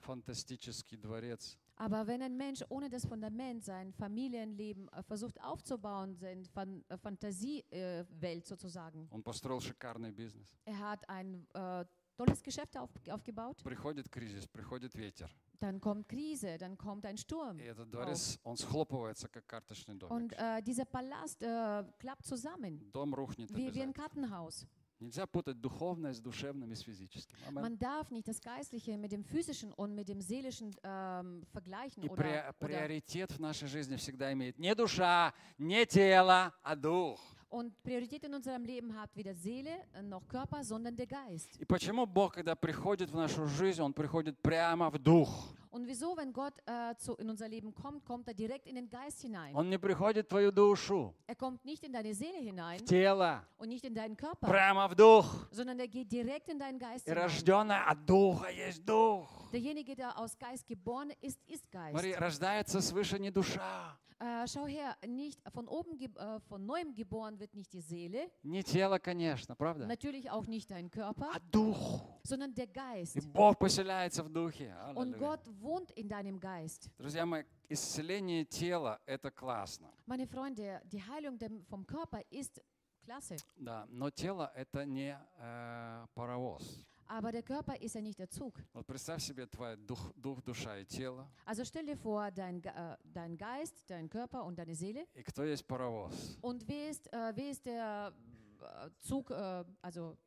фантастический дворец, Aber wenn ein Mensch ohne das Fundament sein Familienleben äh, versucht aufzubauen, seine Fan äh, Fantasiewelt sozusagen, он построил шикарный бизнес. er hat ein äh, tolles Geschäft auf, aufgebaut, Приходит кризис, приходит ветер. dann kommt Krise, dann kommt ein Sturm. И этот дворец, он схлопывается, как карточный домик. Und äh, dieser Palast äh, klappt zusammen, Дом рухнет wie, wie ein. Kartenhaus. Нельзя путать духовное с душевным и с физическим. Амен. Man darf nicht das Geistliche mit dem Physischen und mit dem Seelischen ähm, vergleichen. И Oder, при- oder, приоритет в нашей жизни всегда имеет не душа, не тело, а дух. Und Priorität in unserem Leben hat weder Seele äh, noch Körper, sondern der Geist. И почему Бог, когда приходит в нашу жизнь, Он приходит прямо в дух? Und wieso, wenn Gott äh, zu, in unser Leben kommt, kommt er direkt in den Geist hinein? Он не приходит в твою душу, Er kommt nicht in deine Seele hinein в тело, und nicht in deinen Körper, прямо в дух. sondern er geht direkt in deinen Geist И hinein. рожденное от духа есть дух. Derjenige, der aus Geist geboren ist, ist Geist. Смотри, рождается свыше не душа, Äh, schau her, nicht von oben, äh, von neuem geboren wird nicht die Seele, не тело, конечно, правда? natürlich auch nicht dein Körper, А дух. sondern der Geist. И Бог поселяется в духе. Und. Gott wohnt in deinem Geist. Друзья мои, исцеление тела – это классно. Meine Freunde, die Heilung vom Körper ist klasse, Да, но тело – это не э, паровоз. Aber der Körper ist ja nicht der Zug. Вот представь себе твой дух, дух, душа и тело. Also stell dir vor, dein, äh, dein Geist, dein Körper und deine Seele. И кто есть паровоз? Und wer ist, äh, wer ist der äh, Zug, äh, also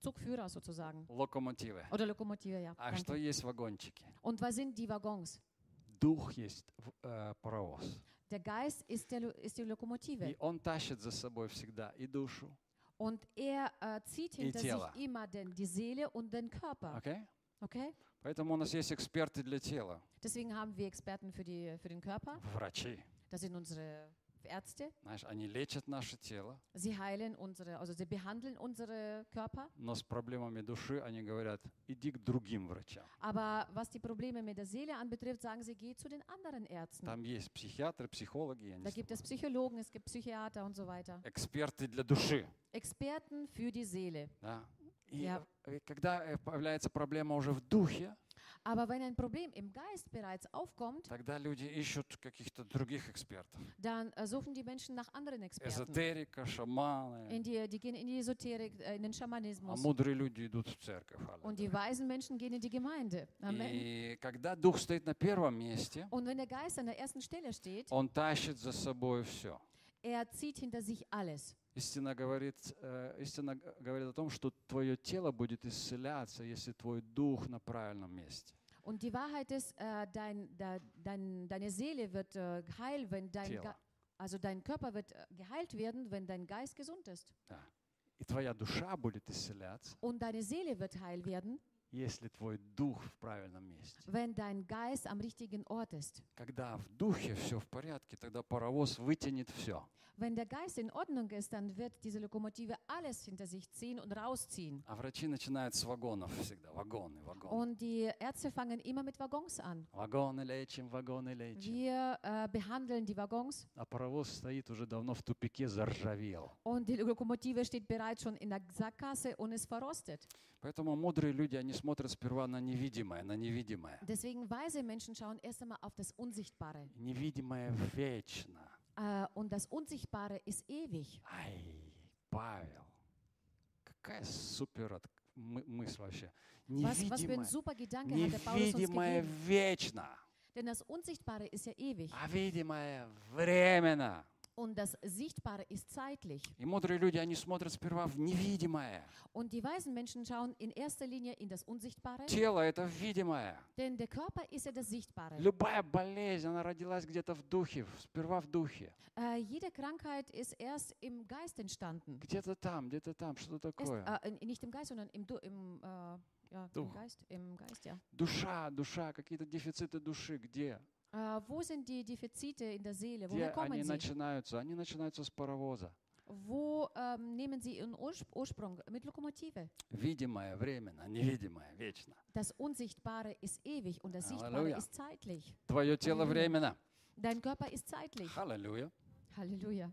Zugführer sozusagen? Локомотивы. Oder Lokomotive, ja. А danke. что есть вагончики? Und was sind die Waggons? Дух есть э, паровоз. Der Geist ist, der, ist die Lokomotive. И он тащит за собой всегда и душу. Und er äh, zieht И hinter sich тело. immer den, die Seele und den Körper. Окей? Okay? Поэтому у нас есть эксперты для тела. Deswegen haben wir Experten für, die, für den Körper. Врачи. Das sind unsere Ärzte. Знаешь, они лечат наше тело, Sie heilen unsere, also sie behandeln unsere Körper. но с проблемами души они говорят, иди к другим врачам. Aber was die Probleme mit der Seele anbetrifft, sagen sie, geh zu den anderen Ärzten. Там есть психиатры, психологи, Da gibt es. Psychologen, es gibt Psychiater und so weiter. эксперты для души. Experten für die Seele. Да? И э, когда э, появляется проблема уже в духе, Aber wenn ein Problem im Geist bereits aufkommt, тогда люди ищут каких-то других экспертов. dann äh, suchen die Menschen nach anderen Experten. Эзотерика, шаманы. In die, die gehen in die Esoterik, äh, in den А Schamanismus. мудрые люди идут в церковь. Und die weisen Menschen gehen in die Gemeinde. Amen. И когда Дух стоит на первом месте, Und wenn der Geist an der ersten Stelle steht, Он тащит за собой все. er zieht hinter sich alles. Истина говорит, э, истина говорит о том, что твое тело будет исцеляться, если твой дух на правильном месте. Und die Wahrheit ist, äh, dein, da, dein, deine Seele wird äh, heil, wenn dein, Тело. Ge also dein Körper wird äh, geheilt werden, wenn dein Geist gesund ist. Да. И твоя душа будет исцеляться, Und deine Seele wird heil werden, если твой дух в правильном месте. wenn dein Geist am richtigen Ort ist. Когда в духе все в порядке, тогда паровоз вытянет все. Wenn der Geist in Ordnung ist, dann wird diese Lokomotive alles hinter sich ziehen und rausziehen. А врачи начинают с вагонов всегда. Вагоны, вагоны. Und die Ärzte fangen immer mit Waggons an. Вагоны лечим, вагоны лечим. Wir äh, behandeln die Waggons А паровоз стоит уже давно в тупике, заржавел. und die Lokomotive steht bereits schon in der Sackgasse und ist verrostet. Поэтому мудрые люди, они смотрят сперва на невидимое, на невидимое. Deswegen weise Menschen schauen erst einmal auf das Unsichtbare. Невидимое вечно. Äh, und das Unsichtbare ist ewig. Ай, Павел, какая супер мы- мысль вообще. Was, was für ein Невидимое, super Gedanke hat der Paulus uns невидимое gegeben. вечно, Denn das Unsichtbare ist ja ewig а видимое временно. Und das Sichtbare ist zeitlich. И мудрые люди, они смотрят сперва в невидимое. Und die weisen Menschen schauen in erster Linie in das Unsichtbare, Тело — это видимое. denn der Körper ist ja das Sichtbare. Любая болезнь, она родилась где-то в духе, сперва в духе. Äh, jede Krankheit ist erst im Geist entstanden. Где-то там, где-то там, что-то такое. äh, in- nicht im Geist, sondern im, im, äh, ja, im Дух. Geist. Im Geist, ja. Душа, душа, какие-то дефициты души, где? Äh, wo sind die Defizite in der Seele? Где Woher они kommen sie? начинаются? Они начинаются с паровоза. Wo ähm, nehmen sie ihren Urspr Ursprung? Mit Lokomotive. Видимое временно, невидимое вечно. Das Unsichtbare ist ewig und das Sichtbare Halleluja. ist zeitlich. Твое тело временно. Dein Körper ist zeitlich. Аллилуйя. Halleluja.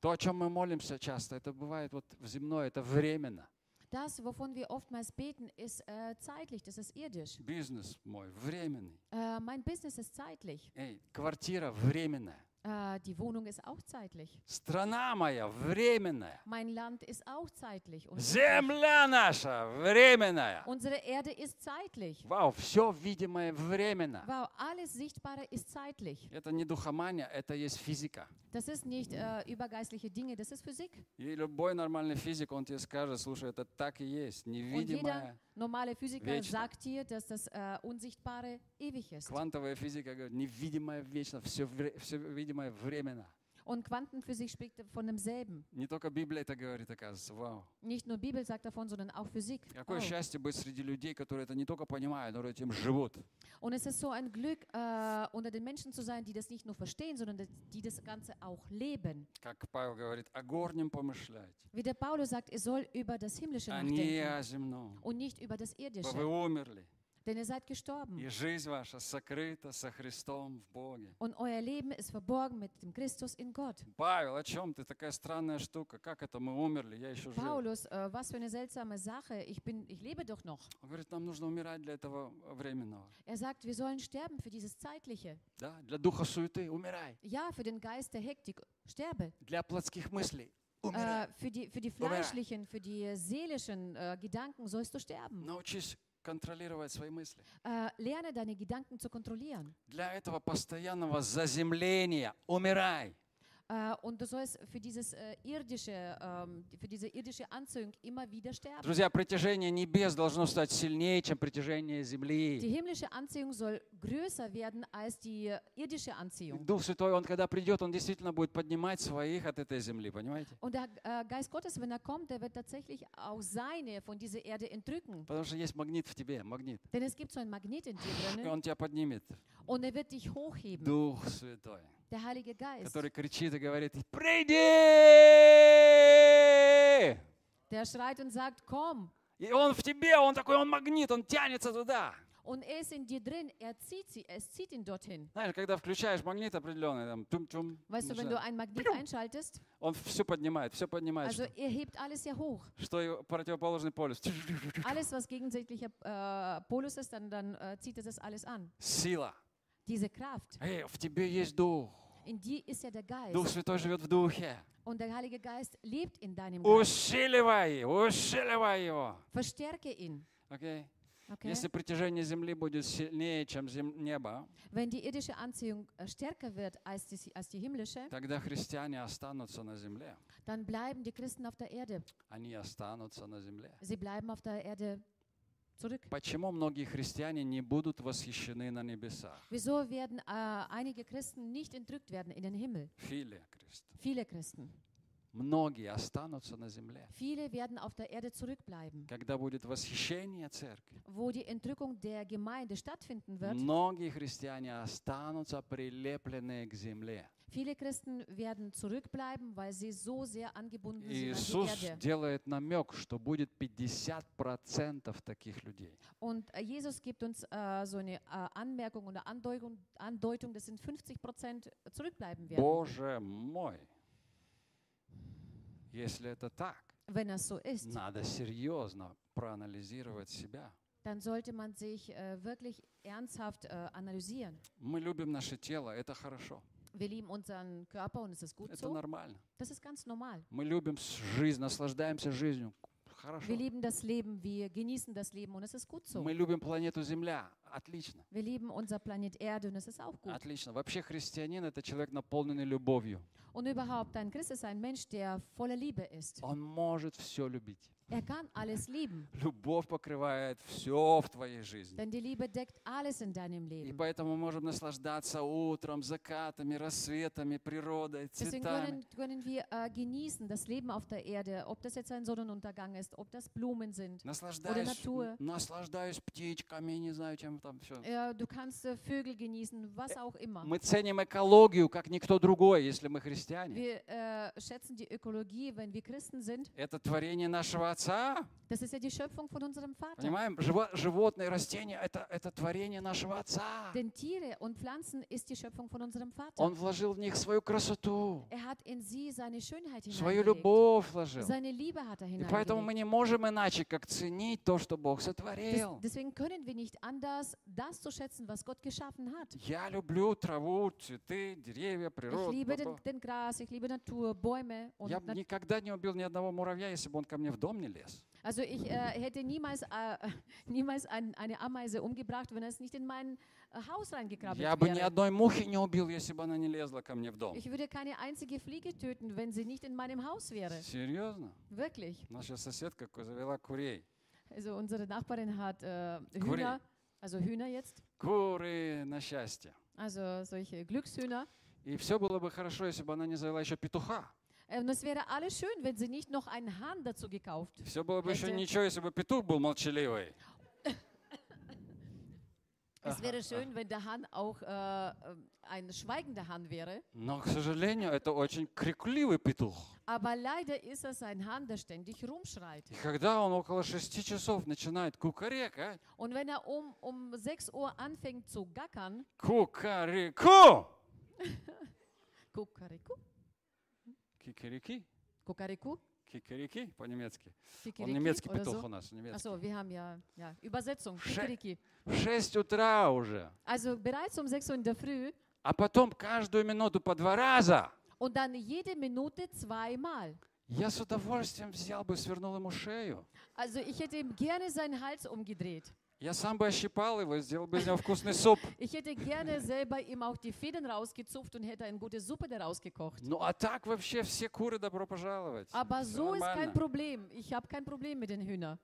То, о чем мы молимся часто, это бывает вот в земное, это временно. Das, wovon wir oftmals beten, ist äh, zeitlich, das ist irdisch. Бизнес мой временный. Äh, mein Business ist zeitlich. Эй, квартира временная. Äh, die Wohnung ist auch zeitlich. Страна моя временная. Mein Land ist auch zeitlich. Und Земля наша временная. unsere Erde ist zeitlich. Вау, все видимое временно. Wow, alles Sichtbare ist zeitlich. Это не духомания, это есть физика. Das ist nicht äh, übergeistliche Dinge, das ist Physik. И любой нормальный физик, он тебе скажет, слушай, это так и есть. Und jeder Невидимое. normale Physiker Вечно. sagt dir, dass das äh, Unsichtbare ewig ist. Квантовая физика говорит, невидимое вечно, все, все видимое временно. Und Quantenphysik spricht von demselben. Не только Библия это говорит, оказывается. Вау. Nicht nur Bibel sagt davon, sondern auch Physik. Какое Oh. счастье быть среди людей, которые это не только понимают, но этим живут. Und es ist so ein Glück, äh, unter den Menschen zu sein, die das nicht nur verstehen, sondern die das Ganze auch leben. Как Павел говорит, о горнем помышлять, Wie der Paulus sagt, ihr soll über das Himmlische а не nachdenken о земном. und nicht über das Irdische. Вы умерли, Denn ihr seid gestorben. и жизнь ваша сокрыта со Христом в Боге. Und euer Leben ist verborgen mit dem Christus in Gott. Павел, о чем ты? Такая странная штука. Как это мы умерли? Я еще жив. Paulus, äh, was für eine seltsame Sache. Ich, bin, ich lebe doch noch. Он говорит, нам нужно умирать для этого временного. Er sagt, wir sollen sterben für dieses Zeitliche. Да? Для духа суеты умирай. Ja, für den Geist der Hektik. Sterbe. Для плотских мыслей умирай. Äh, für, die, für die Umera. fleischlichen, für die seelischen äh, Gedanken sollst du sterben. Научись контролировать свои мысли. Äh, lerne deine Gedanken zu kontrollieren. Для этого постоянного заземления умирай. Äh, und du sollst für dieses äh, irdische, ähm, für diese irdische Anziehung immer wieder sterben. Друзья, притяжение небес должно стать сильнее, чем притяжение Die земли. himmlische Anziehung soll größer werden als die äh, irdische Anziehung. Дух Святой, Он когда придет, Он действительно будет поднимать своих от этой земли, понимаете? Und der äh, Geist Gottes, wenn er kommt, der wird tatsächlich auch seine von dieser Erde entrücken. Потому что есть магнит в тебе, магнит. Denn es gibt so einen Magnet in dir И drin Он тебя поднимет. und er wird dich hochheben. Дух Святой, Geist, который кричит и говорит, приди! der schreit und sagt, komm. И Он в тебе, Он такой, Он магнит, Он тянется туда. Und er ist in dir drin, er zieht sie, es zieht ihn dorthin. Знаешь, когда включаешь магнит определенный, там, тум-тум, Weißt du, wenn du einen Magnet einschaltest, он все поднимает, все поднимает. also er hebt alles ja hoch. Что противоположный полюс. Alles, was gegensätzlicher äh, Polus ist, dann, dann äh, zieht er das alles an. Сила. Diese Kraft. Эй, в тебе есть Дух. In dir ist ja der Дух Geist. Святой живет в Духе. Und der Heilige Geist lebt in deinem Geist. Усиливай, усиливай его. Verstärke ihn. Окей? Okay? Если притяжение Земли будет сильнее, чем зем- небо, Wenn die irdische Anziehung äh, stärker wird als die, als die himmlische, тогда христиане останутся на земле. dann bleiben die Christen auf der Erde. Они останутся на земле. Sie bleiben auf der Erde zurück. Почему многие христиане не будут восхищены на небесах? Wieso werden äh, einige Christen nicht entrückt werden in den Himmel? Филия, Христ. Viele Christen. Многие останутся на земле. Viele werden auf der Erde zurückbleiben. Когда будет восхищение церкви, Wo die Entrückung der Gemeinde stattfinden wird, многие христиане останутся прилепленные к земле. Viele Christen werden zurückbleiben, weil sie so sehr angebunden sind an Иисус die Erde. делает намек, что будет 50% таких людей. Und äh, Jesus gibt uns äh, so eine äh, Anmerkung oder Andeutung, Andeutung, das sind 50 Prozent zurückbleiben werden. Боже мой! Если это так, Wenn das so ist, надо серьезно проанализировать себя. dann sollte man sich äh, wirklich ernsthaft äh, analysieren. Мы любим наше тело, это хорошо, Wir lieben unseren Körper und es ist gut это so. нормально. Das ist ganz normal. Мы любим жизнь, наслаждаемся жизнью, хорошо. Wir lieben das Leben, wir genießen das Leben und es ist gut so. Мы любим планету Земля, отлично, Wir lieben unser Planet Erde und es ist auch gut. отлично. Вообще христианин это человек наполненный любовью. Und überhaupt, ein Christ ist ein Mensch, der voller Liebe ist. Он может все любить. Er kann alles lieben, Любовь покрывает все в твоей жизни. denn die Liebe deckt alles in deinem И Leben. поэтому мы можем наслаждаться утром, закатами, рассветами, природой, Deswegen цветами. können, können wir äh, genießen das Leben auf der Erde, ob das jetzt ein Sonnenuntergang ist, ob das Blumen sind. Наслаждаюсь, Natur. наслаждаюсь птичками, не знаю, чем там все. Ja, du kannst äh, Vögel genießen, was auch immer. Мы ценим экологию, как никто другой, если мы христиане. Wir äh, schätzen die Ökologie, wenn wir Christen sind. Это творение нашего Отца. Das ist ja die Schöpfung von unserem Vater. Понимаем? Живо- животные, растения это, это творение нашего Отца. Denn Tiere und Pflanzen ist die Schöpfung von unserem Vater. Он вложил в них свою красоту, Er hat in sie seine Schönheit свою любовь вложил. Seine Liebe hat er И поэтому мы не можем иначе, как ценить то, что Бог сотворил. deswegen können wir nicht anders, das zu schätzen, was Gott geschaffen hat. Я люблю траву, цветы, деревья, Ich природу. liebe ба-ба. den, den Gras, ich liebe Natur, Bäume. Und Я бы nat никогда не убил ни одного муравья, если бы он ко мне в дом не лез. also ich äh, hätte niemals, äh, niemals ein, eine Ameise umgebracht, wenn es nicht in mein äh, Haus reingekrabbelt Я бы ни wäre. одной мухи не убил, если бы она не лезла ко мне в дом. Ich würde keine einzige Fliege töten, wenn sie nicht in meinem Haus wäre. Серьезно? Wirklich. Наша соседка ко- завела курей. Also unsere Nachbarin hat äh, Kuri. Also Hühner jetzt, Куры на счастье. also solche Glückshühner. И все было бы хорошо, если бы она не завела еще петуха. Äh, Und es wäre alles schön, wenn sie nicht noch einen Hahn dazu gekauft. Все было бы еще ничего, если бы петух был молчаливый. Es wäre schön, wenn der Hahn auch äh, äh, ein schweigender Hahn wäre. Но, к сожалению, это очень крикливый петух. Aber leider ist es ein Hahn, der ständig rumschreit. И когда он около шести часов начинает кукарекать, Und wenn er um, um 6 Uhr anfängt zu gackern, кукареку, Kukariku, кикирики, Kukariku, кикирики по-немецки. Он Kikiriki немецкий петух у нас, немецкий. Achso, wir haben ja, ja Übersetzung, Kikiriki. В 6 утра уже. Also bereits um 6 Uhr in der Früh А потом каждую минуту по два раза. und dann jede Minute zweimal. Я с удовольствием взял бы, свернул ему шею. Also ich hätte ihm gerne seinen Hals umgedreht. Я сам бы ощипал его, сделал бы из него вкусный суп. Ich hätte gerne selber ihm auch die Federn rausgezupft und hätte eine gute Suppe daraus gekocht. Ну а так вообще все куры добро пожаловать. Aber so ist kein. Problem. Ich habe kein Problem mit den Hühnern.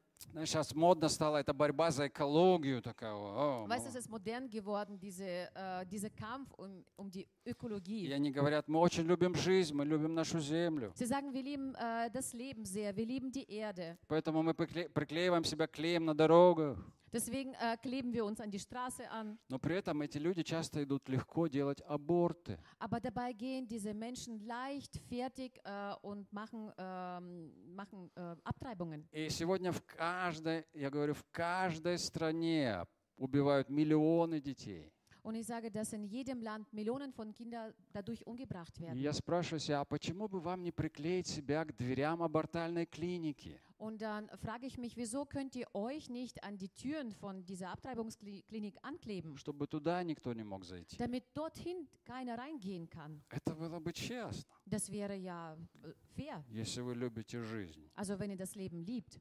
Сейчас модно стала эта борьба за экологию такая. О, Weißt ну. es ist modern geworden, diese, äh, dieser Kampf um, um die И Ökologie. они говорят, мы очень любим жизнь, мы любим нашу землю. Sie sagen, wir lieben äh, das Leben sehr, wir lieben die Erde. Поэтому мы прикле- приклеиваем себя клеем на дорогах. Deswegen äh, kleben wir uns an die Straße an. Но при этом эти люди часто идут легко делать аборты. Aber dabei gehen diese Menschen leichtfertig äh, und machen, ähm, machen äh, Abtreibungen. И сегодня в каждой, я говорю, в каждой стране убивают миллионы детей. Und ich sage, dass in jedem Land Millionen von Kindern dadurch umgebracht werden. я spрашиваю себя, а почему бы вам не приклеить себя к дверям абортальной клиники? Und dann frage ich mich, wieso könnt ihr euch nicht an die Türen von dieser Abtreibungsklinik ankleben, Чтобы туда никто не мог зайти. damit dorthin keiner reingehen kann? Это было бы честно, Das wäre ja äh, fair. если вы любите жизнь. Also wenn ihr das Leben liebt.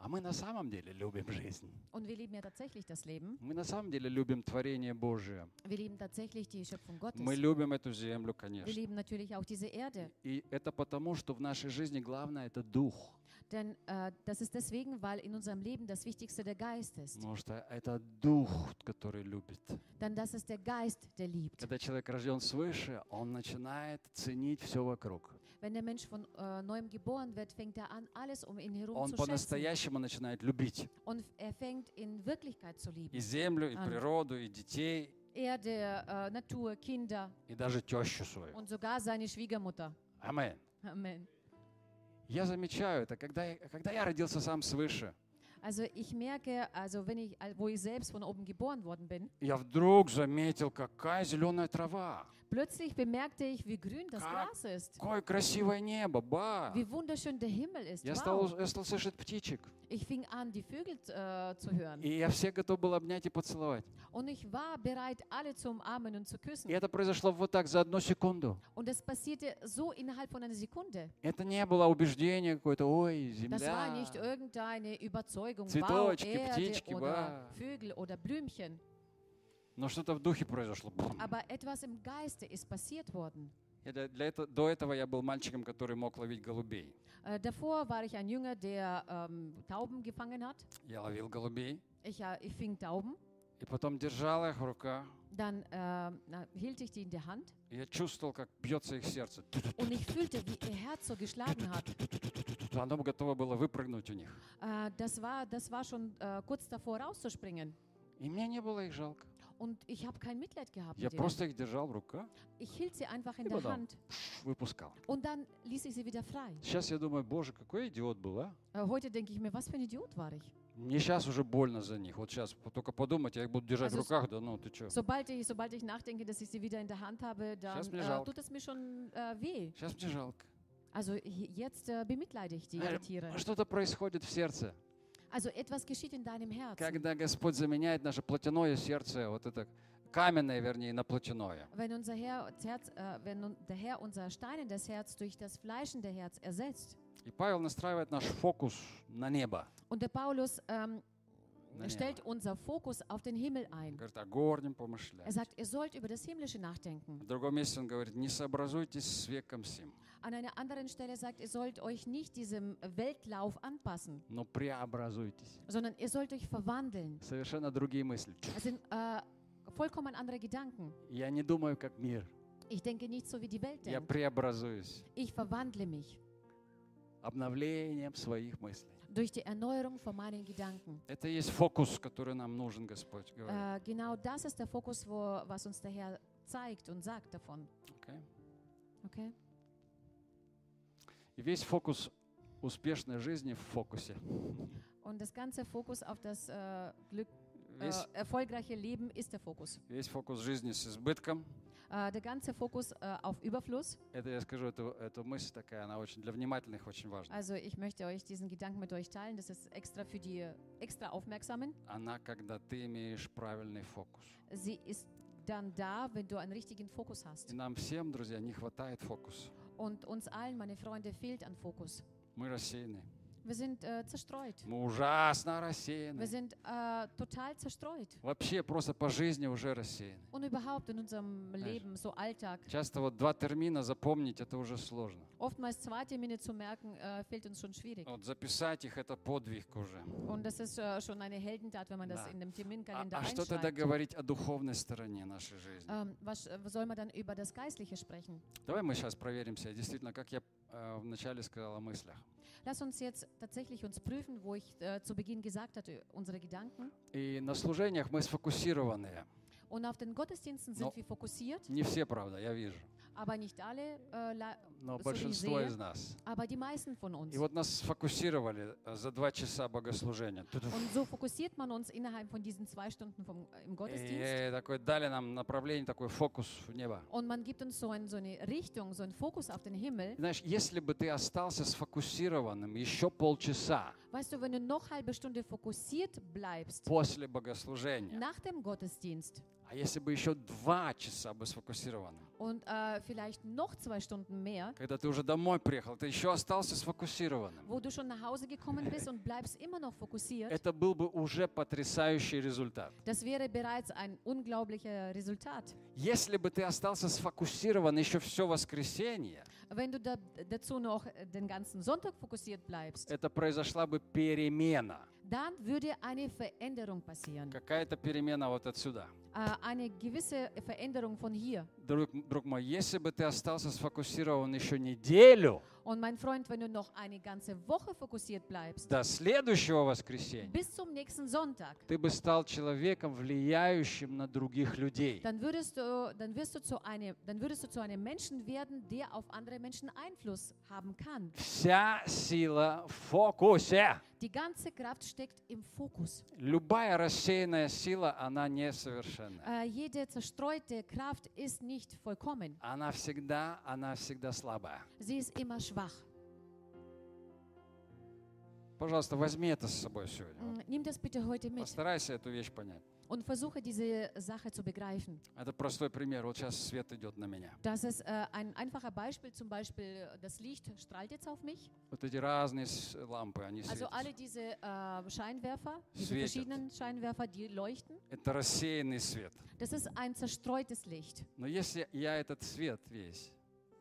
А мы на самом деле любим жизнь. Und wir lieben ja tatsächlich das Leben. Мы на самом деле любим творение Божие. Wir lieben tatsächlich die Schöpfung Gottes. Мы любим эту землю, Wir конечно. lieben natürlich auch diese Erde. И это потому, что в нашей жизни главное это дух. Denn äh, das ist deswegen, weil in unserem Leben das Wichtigste der Geist ist. Потому что это дух, который любит. Denn das ist der Geist, der liebt. Когда человек рожден свыше, он начинает ценить все вокруг. Wenn der Mensch von äh, neuem geboren wird, fängt er an, alles um ihn herum Он zu schätzen. по-настоящему начинает любить Und er fängt in Wirklichkeit zu lieben. и землю, и Ан- природу, и детей, Erde, äh, Natur, Kinder и даже тещу свою. und sogar seine Schwiegermutter. Амен. Amen. Я замечаю это, когда когда я родился сам свыше, Also ich merke, also wenn ich, wo ich selbst von oben geboren worden bin, я вдруг заметил, какая зеленая трава, plötzlich bemerkte ich, wie grün das Как? Gras ist, какое красивое небо, ба! wie wunderschön der Himmel ist. Я стал, Wow. я стал слышать птичек, Ich fing an, die Vögel äh, zu hören. и я всех готов был обнять и поцеловать. Und ich war bereit, alle zu umarmen und zu küssen. И это произошло вот так за одну секунду. Und das passierte so innerhalb von einer Sekunde. Это не было убеждение какое-то, ой, Das war земля. nicht irgendeine Überzeugung, wow, Цветочки, Erde птички, oder ба. Vögel oder Blümchen. Но что-то в духе произошло. Aber etwas im Geiste ist passiert worden. Я для- для этого- до этого я был мальчиком, который мог ловить голубей. Äh, davor war ich ein Jünger, der ähm, Tauben gefangen hat. Я ловил голубей, Ich, äh, ich fing Tauben. и потом держал их в руках. Dann äh, hielt ich die in der Hand И я чувствовал, как бьется их сердце. und ich fühlte, wie ihr Herz so geschlagen hat. Оно готово было выпрыгнуть у них. Äh, das, war, das war schon äh, kurz davor rauszuspringen. И мне не было их жалко. Und ich habe kein Mitleid gehabt. Я Mit ihnen. просто их держал в руках, Ich hielt sie einfach in И der потом. Hand пш, выпускал. und dann ließ ich sie wieder frei. Сейчас я думаю, боже, какой идиот был, а? Äh, heute denke ich mir, was für ein Idiot war ich. Мне сейчас уже больно за них. Вот сейчас только подумать, я их буду держать в Also руках, да ну ты что? Sobald ich, sobald ich nachdenke, dass ich sie wieder in der Hand habe, dann Сейчас мне äh, жалко. tut es mir schon äh, weh. Сейчас мне жалко. Also hi- jetzt äh, bemitleide ich die, Э, Tiere. Что-то происходит в сердце. Also etwas geschieht in deinem Herzen. Когда Господь заменяет наше плотяное сердце, вот это каменное, вернее, на плотяное. Wenn, unser Herr, das Herz, äh, wenn nun der Herr unser steinendes Herz durch das fleischende Herz ersetzt. И Павел настраивает наш фокус на небо. Und der Paulus ähm, Er stellt unser Fokus auf den Himmel ein. Er sagt, ihr sollt über das Himmlische nachdenken. An einer anderen Stelle sagt, ihr sollt euch nicht diesem Weltlauf anpassen, sondern ihr sollt euch verwandeln. Es sind äh, vollkommen andere Gedanken. Ich denke nicht so, wie die Welt denkt. Ich verwandle mich. Обновлением своих мыслей. durch die Erneuerung von meinen Gedanken. Это есть фокус, который нам нужен, Господь говорит. Äh, genau das ist der Fokus, wo, was uns der Herr zeigt und sagt davon. Окей? Okay? И весь фокус успешной жизни в фокусе. Und das ganze Fokus auf das äh, Glück, äh, Весь, erfolgreiche Leben ist der Fokus. весь фокус жизни с избытком. Äh, der ganze Fokus äh, auf Überfluss. Это я скажу, эту, эту мысль такая, она очень для внимательных очень важна. Also ich möchte euch diesen Gedanken mit euch teilen. Das ist extra für die extra Aufmerksamen. Она, когда ты имеешь правильный фокус. Sie ist dann da, wenn du einen richtigen Fokus hast. И нам всем, друзья, не хватает фокуса. Und uns allen, meine Freunde, fehlt an Fokus. Мы рассеяны. Wir sind äh, zerstreut. Мы ужасно Wir рассеяны. sind äh, total zerstreut. Вообще просто по жизни уже рассеяны. Und überhaupt in unserem Знаешь, Leben, so Alltag. Часто вот два термина запомнить, это уже сложно. Oftmals zwei Termine zu merken, äh, fällt uns schon schwierig. Вот записать их, это подвиг уже. Und das ist äh, schon eine Heldentat, wenn man das Да. in dem А, Terminkalender а что тогда говорить о духовной стороне нашей жизни? Ähm, was äh, soll man dann über das Geistliche sprechen? Давай мы сейчас проверим себя. Действительно, как я э, вначале сказал о мыслях. Lass uns jetzt tatsächlich uns prüfen, wo ich äh, zu Beginn gesagt hatte, unsere Gedanken. И на служениях мы сфокусированные. Und auf den Gottesdiensten sind No. wir fokussiert, Не все, правда, я вижу. Aber nicht alle, äh, Но so большинство из нас. aber die meisten von uns. И вот нас сфокусировали э, за два часа богослужения. Ту-ту. Und so fokussiert man uns innerhalb von diesen zwei Stunden vom, äh, im Gottesdienst. И такой дали нам направление, такой фокус в небо. Und man gibt uns so, ein, so eine Richtung, so einen Fokus auf den Himmel. Знаешь, если бы ты остался сфокусированным еще полчаса Weißt du, wenn du noch halbe Stunde fokussiert bleibst после богослужения, nach dem Gottesdienst а если бы еще два часа бы сфокусированным, und äh, vielleicht noch zwei Stunden mehr, когда ты уже домой приехал, ты еще остался сфокусированным, wo du schon nach Hause gekommen bist und bleibst immer noch fokussiert, это был бы уже потрясающий результат. das wäre bereits ein unglaublicher Resultat. Если бы ты остался сфокусирован еще все воскресенье, Wenn du da, dazu noch äh, den ganzen Sonntag fokussiert bleibst, это произошла бы перемена. dann würde eine Veränderung passieren. Какая-то перемена вот отсюда. Äh, eine gewisse Veränderung von hier. Друг, друг мой, если бы ты остался сфокусирован еще неделю Und mein Freund, wenn du noch eine ganze Woche fokussiert bleibst, до следующего воскресенья, bis zum nächsten Sonntag, ты бы стал человеком, влияющим на других людей. dann würdest du, dann wirst du zu einem, dann würdest du zu einem Menschen werden, der auf andere Menschen Einfluss haben kann. Вся сила в фокусе. Die ganze Kraft steckt im Fokus. Любая рассеянная сила, она несовершенна. Äh, jede zerstreute Kraft ist nicht vollkommen. Она всегда, она всегда слабая. Sie ist immer schwach. Пожалуйста, возьми это с собой сегодня. Mm, Nimm das bitte heute mit Постарайся эту вещь понять. und versuche diese Sache zu begreifen. Это простой пример. Вот сейчас свет идет на меня. Das ist äh, ein einfacher Beispiel, zum Beispiel äh, das Licht strahlt jetzt auf mich. Вот эти разные с- лампы, они Also светят. alle diese äh, Scheinwerfer, diese Светят. verschiedenen Scheinwerfer, die leuchten. Это рассеянный свет. Das ist ein zerstreutes Licht. Но если я этот свет весь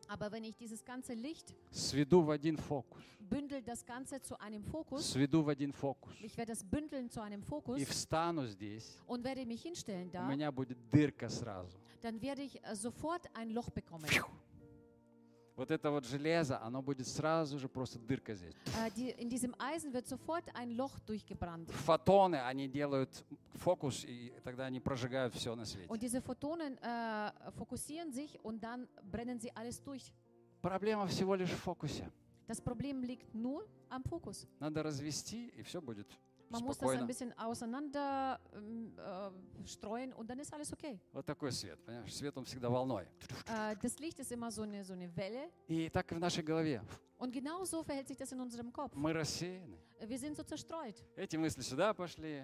Aber wenn ich dieses ganze Licht сведу в один фокус, bündel, das Ganze zu einem Fokus, сведу в один фокус ich werde das bündeln zu einem Fokus и встану здесь, und werde mich hinstellen у da, меня будет дырка сразу. dann werde ich äh, sofort ein Loch bekommen. Фью. Вот это вот железо, оно будет сразу же просто дырка здесь. Äh, in diesem Eisen wird sofort ein Loch durchgebrannt. Фотоны, они делают фокус, и тогда они прожигают все на свете. Und diese Photonen äh, fokussieren sich und dann brennen sie alles durch. Проблема всего лишь в фокусе. Das Problem liegt nur am Fokus. Надо развести, и все будет Man muss das ein bisschen auseinander ähm, äh, streuen und dann ist alles okay. Вот такой свет, понимаешь? Свет, он всегда волной. Äh, das Licht ist immer so eine, so eine Welle И так и в нашей голове. und genau so verhält sich das in unserem Kopf. Мы рассеяны. Wir sind so zerstreut. Эти мысли сюда пошли,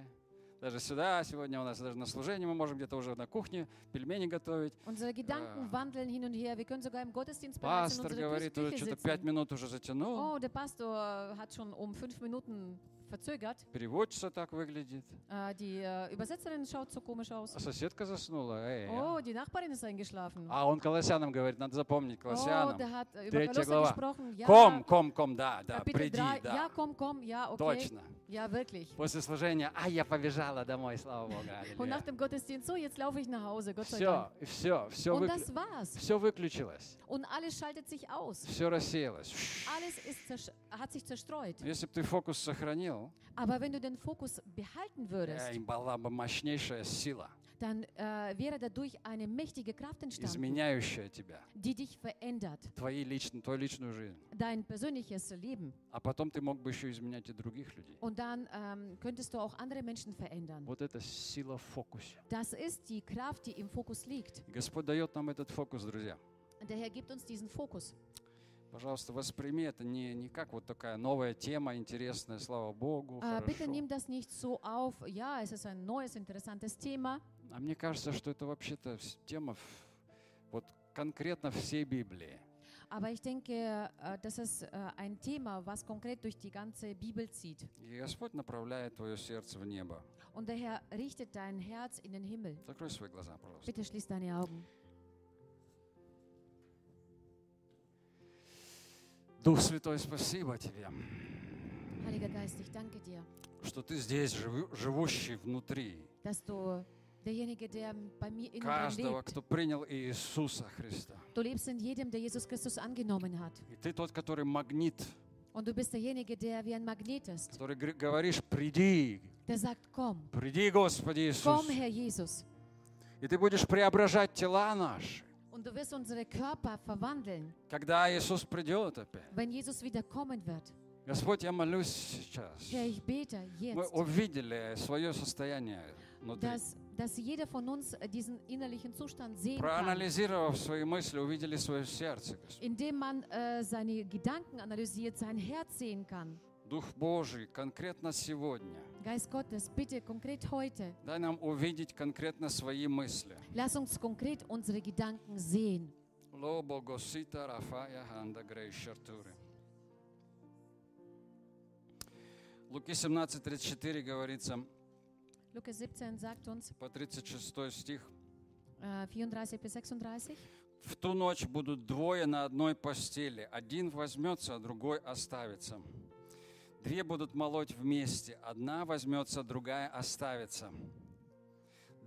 даже сюда. Сегодня у нас даже на служении мы можем где-то уже на кухне пельмени готовить. Unsere Gedanken Äh. wandeln hin und her. Wir können sogar im Gottesdienst bereits in Пастор говорит, уже что-то пять минут уже затянул. Oh, der Pastor hat schon um fünf Minuten verzögert. Переводчица так выглядит. Äh, die äh, Übersetzerin schaut so komisch aus. А соседка заснула. Эй, Oh, die Nachbarin ist eingeschlafen. А он Колоссянам говорит, надо запомнить Oh, Колоссянам. der hat äh, über Kolosser глава. gesprochen. Ja, Ком, ком, ком, да, да, приди, 3. да. Ja, komm, komm. Ja, okay. Точно. Ja, wirklich. После служения, а я побежала домой, слава Богу. Und nach dem Gottesdienst, so, jetzt laufe ich nach Hause, Gott sei Все, Dank. и все, все, Und das war's. все выключилось, Und alles schaltet sich aus. все рассеялось. Alles ist zersch- hat sich zerstreut. Если бы ты фокус сохранил, Aber wenn du den Fokus behalten würdest, э, была бы мощнейшая сила, dann äh, wäre dadurch eine mächtige Kraft entstanden, изменяющая тебя, die dich verändert, твои личн- твою личную жизнь. dein persönliches Leben. А потом ты мог бы еще изменять и других людей. Und dann ähm, könntest du auch andere Menschen verändern. Вот это сила в фокусе. Das ist die Kraft, die im Fokus liegt. Господь дает нам этот фокус, друзья. Der Herr gibt uns diesen Fokus. Пожалуйста, восприми это не, не как вот такая новая тема, интересная, слава Богу, Äh, bitte nimm das nicht so auf, ja, es ist ein neues, interessantes Thema. А мне кажется, что это вообще-то тема вот конкретно всей Библии. Aber ich denke, äh, das ist äh, ein Thema, was konkret durch die ganze Bibel zieht. Und der Herr richtet dein Herz in den Himmel. Глаза. Bitte schließ deine Augen. Дух Святой, спасибо тебе, Heiliger Geist, ich danke dir, что ты здесь, живу- живущий внутри dass du derjenige, der bei mir in mir каждого, lebt, кто принял Иисуса Христа. du lebst in jedem, der Jesus Christus angenommen hat. И ты тот, который магнит, Und du bist derjenige, der wie ein Magnet ist, который говоришь, приди, der sagt, komm, приди, Господи Иисус. komm, Herr Jesus. И ты будешь преображать тела наши. Und du wirst unsere Körper verwandeln, Когда Иисус придет опять. wenn Jesus wieder kommen wird. Господь, я молюсь сейчас. Herr, ich bete Мы jetzt, увидели свое состояние внутри. dass, dass jeder von uns äh, diesen innerlichen Zustand sehen kann, Проанализировав свои мысли, увидели свое сердце. Господь. indem man äh, seine Gedanken analysiert, sein Herz sehen kann. Дух Божий конкретно сегодня. Geist Gottes, bitte konkret heute, Дай нам увидеть конкретно свои мысли. lass uns konkret unsere Gedanken sehen. Лобо госита рафая ханда грейшартуры. Луки 17:34 говорится, Lukas 17 sagt uns, по 36 стих. äh, 34 bis 36, В ту ночь будут двое на одной постели. Один возьмется, а другой оставится. Две будут молоть вместе. Одна возьмется, другая оставится.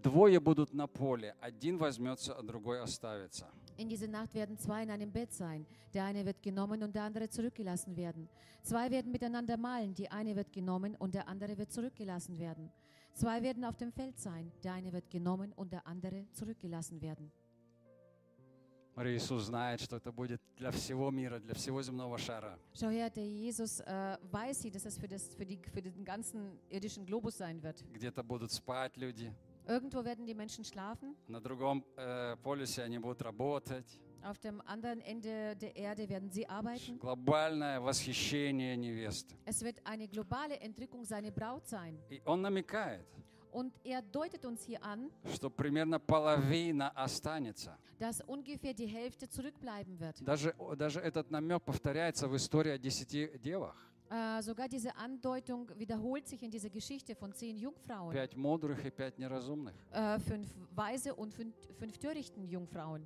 Двое будут на поле. Один возьмется, а другой оставится. In dieser Nacht werden zwei in einem Bett sein. Der eine wird genommen und der andere zurückgelassen werden. Zwei werden miteinander malen. Die eine wird genommen und der andere wird zurückgelassen werden. Zwei werden auf dem Feld sein. Der eine wird genommen und der andere zurückgelassen werden. Смотри, Иисус знает, что это будет для всего мира, для всего земного шара. Schau her, der Jesus äh, weiß sie, dass das für, das für, die, für den ganzen irdischen Globus sein wird. Где-то будут спать люди, Irgendwo werden die Menschen schlafen. на другом э, полюсе они будут работать. Auf dem anderen Ende der Erde werden sie arbeiten. Глобальное восхищение невесты. Es wird eine globale Entrückung seiner Braut sein. И он намекает, Und er deutet uns hier an, что примерно половина останется. dass ungefähr die Hälfte zurückbleiben wird. Даже, даже этот намек повторяется в истории о десяти девах. Äh, sogar diese Andeutung wiederholt sich in dieser Geschichte von zehn Jungfrauen. Пять мудрых и пять неразумных. Äh, fünf weise und fünf, fünf törichten Jungfrauen.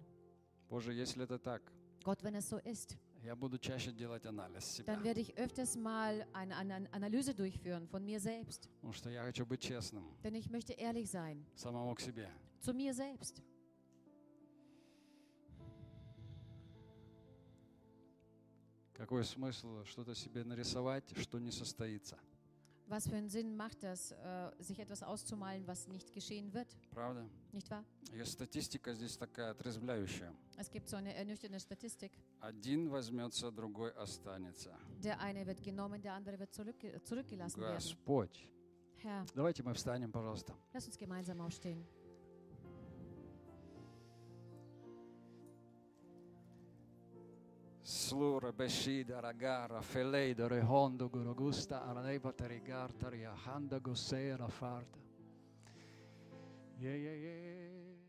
Боже, если это так, Gott, wenn es so ist, я буду чаще делать анализ себя. dann werde ich öfters mal eine, eine Analyse durchführen von mir selbst. Потому что я хочу быть честным Denn ich möchte ehrlich sein самому к себе. zu mir selbst. Какой смысл что-то себе нарисовать, что не состоится? Was für einen Sinn macht das, äh, sich etwas auszumalen, was nicht geschehen wird? Правда? Nicht wahr? И статистика здесь такая отрезвляющая. Es gibt so eine ernüchternde Statistik. Один возьмется, другой останется. Der eine wird genommen, der andere wird zurück, zurückgelassen werden. Господь. Herr, Давайте мы встанем, пожалуйста. lass uns gemeinsam aufstehen. Slura beshida ragara feleido rehondo gurogusta araneba terigar taria handa gosera farta. Yeah, yeah, yeah.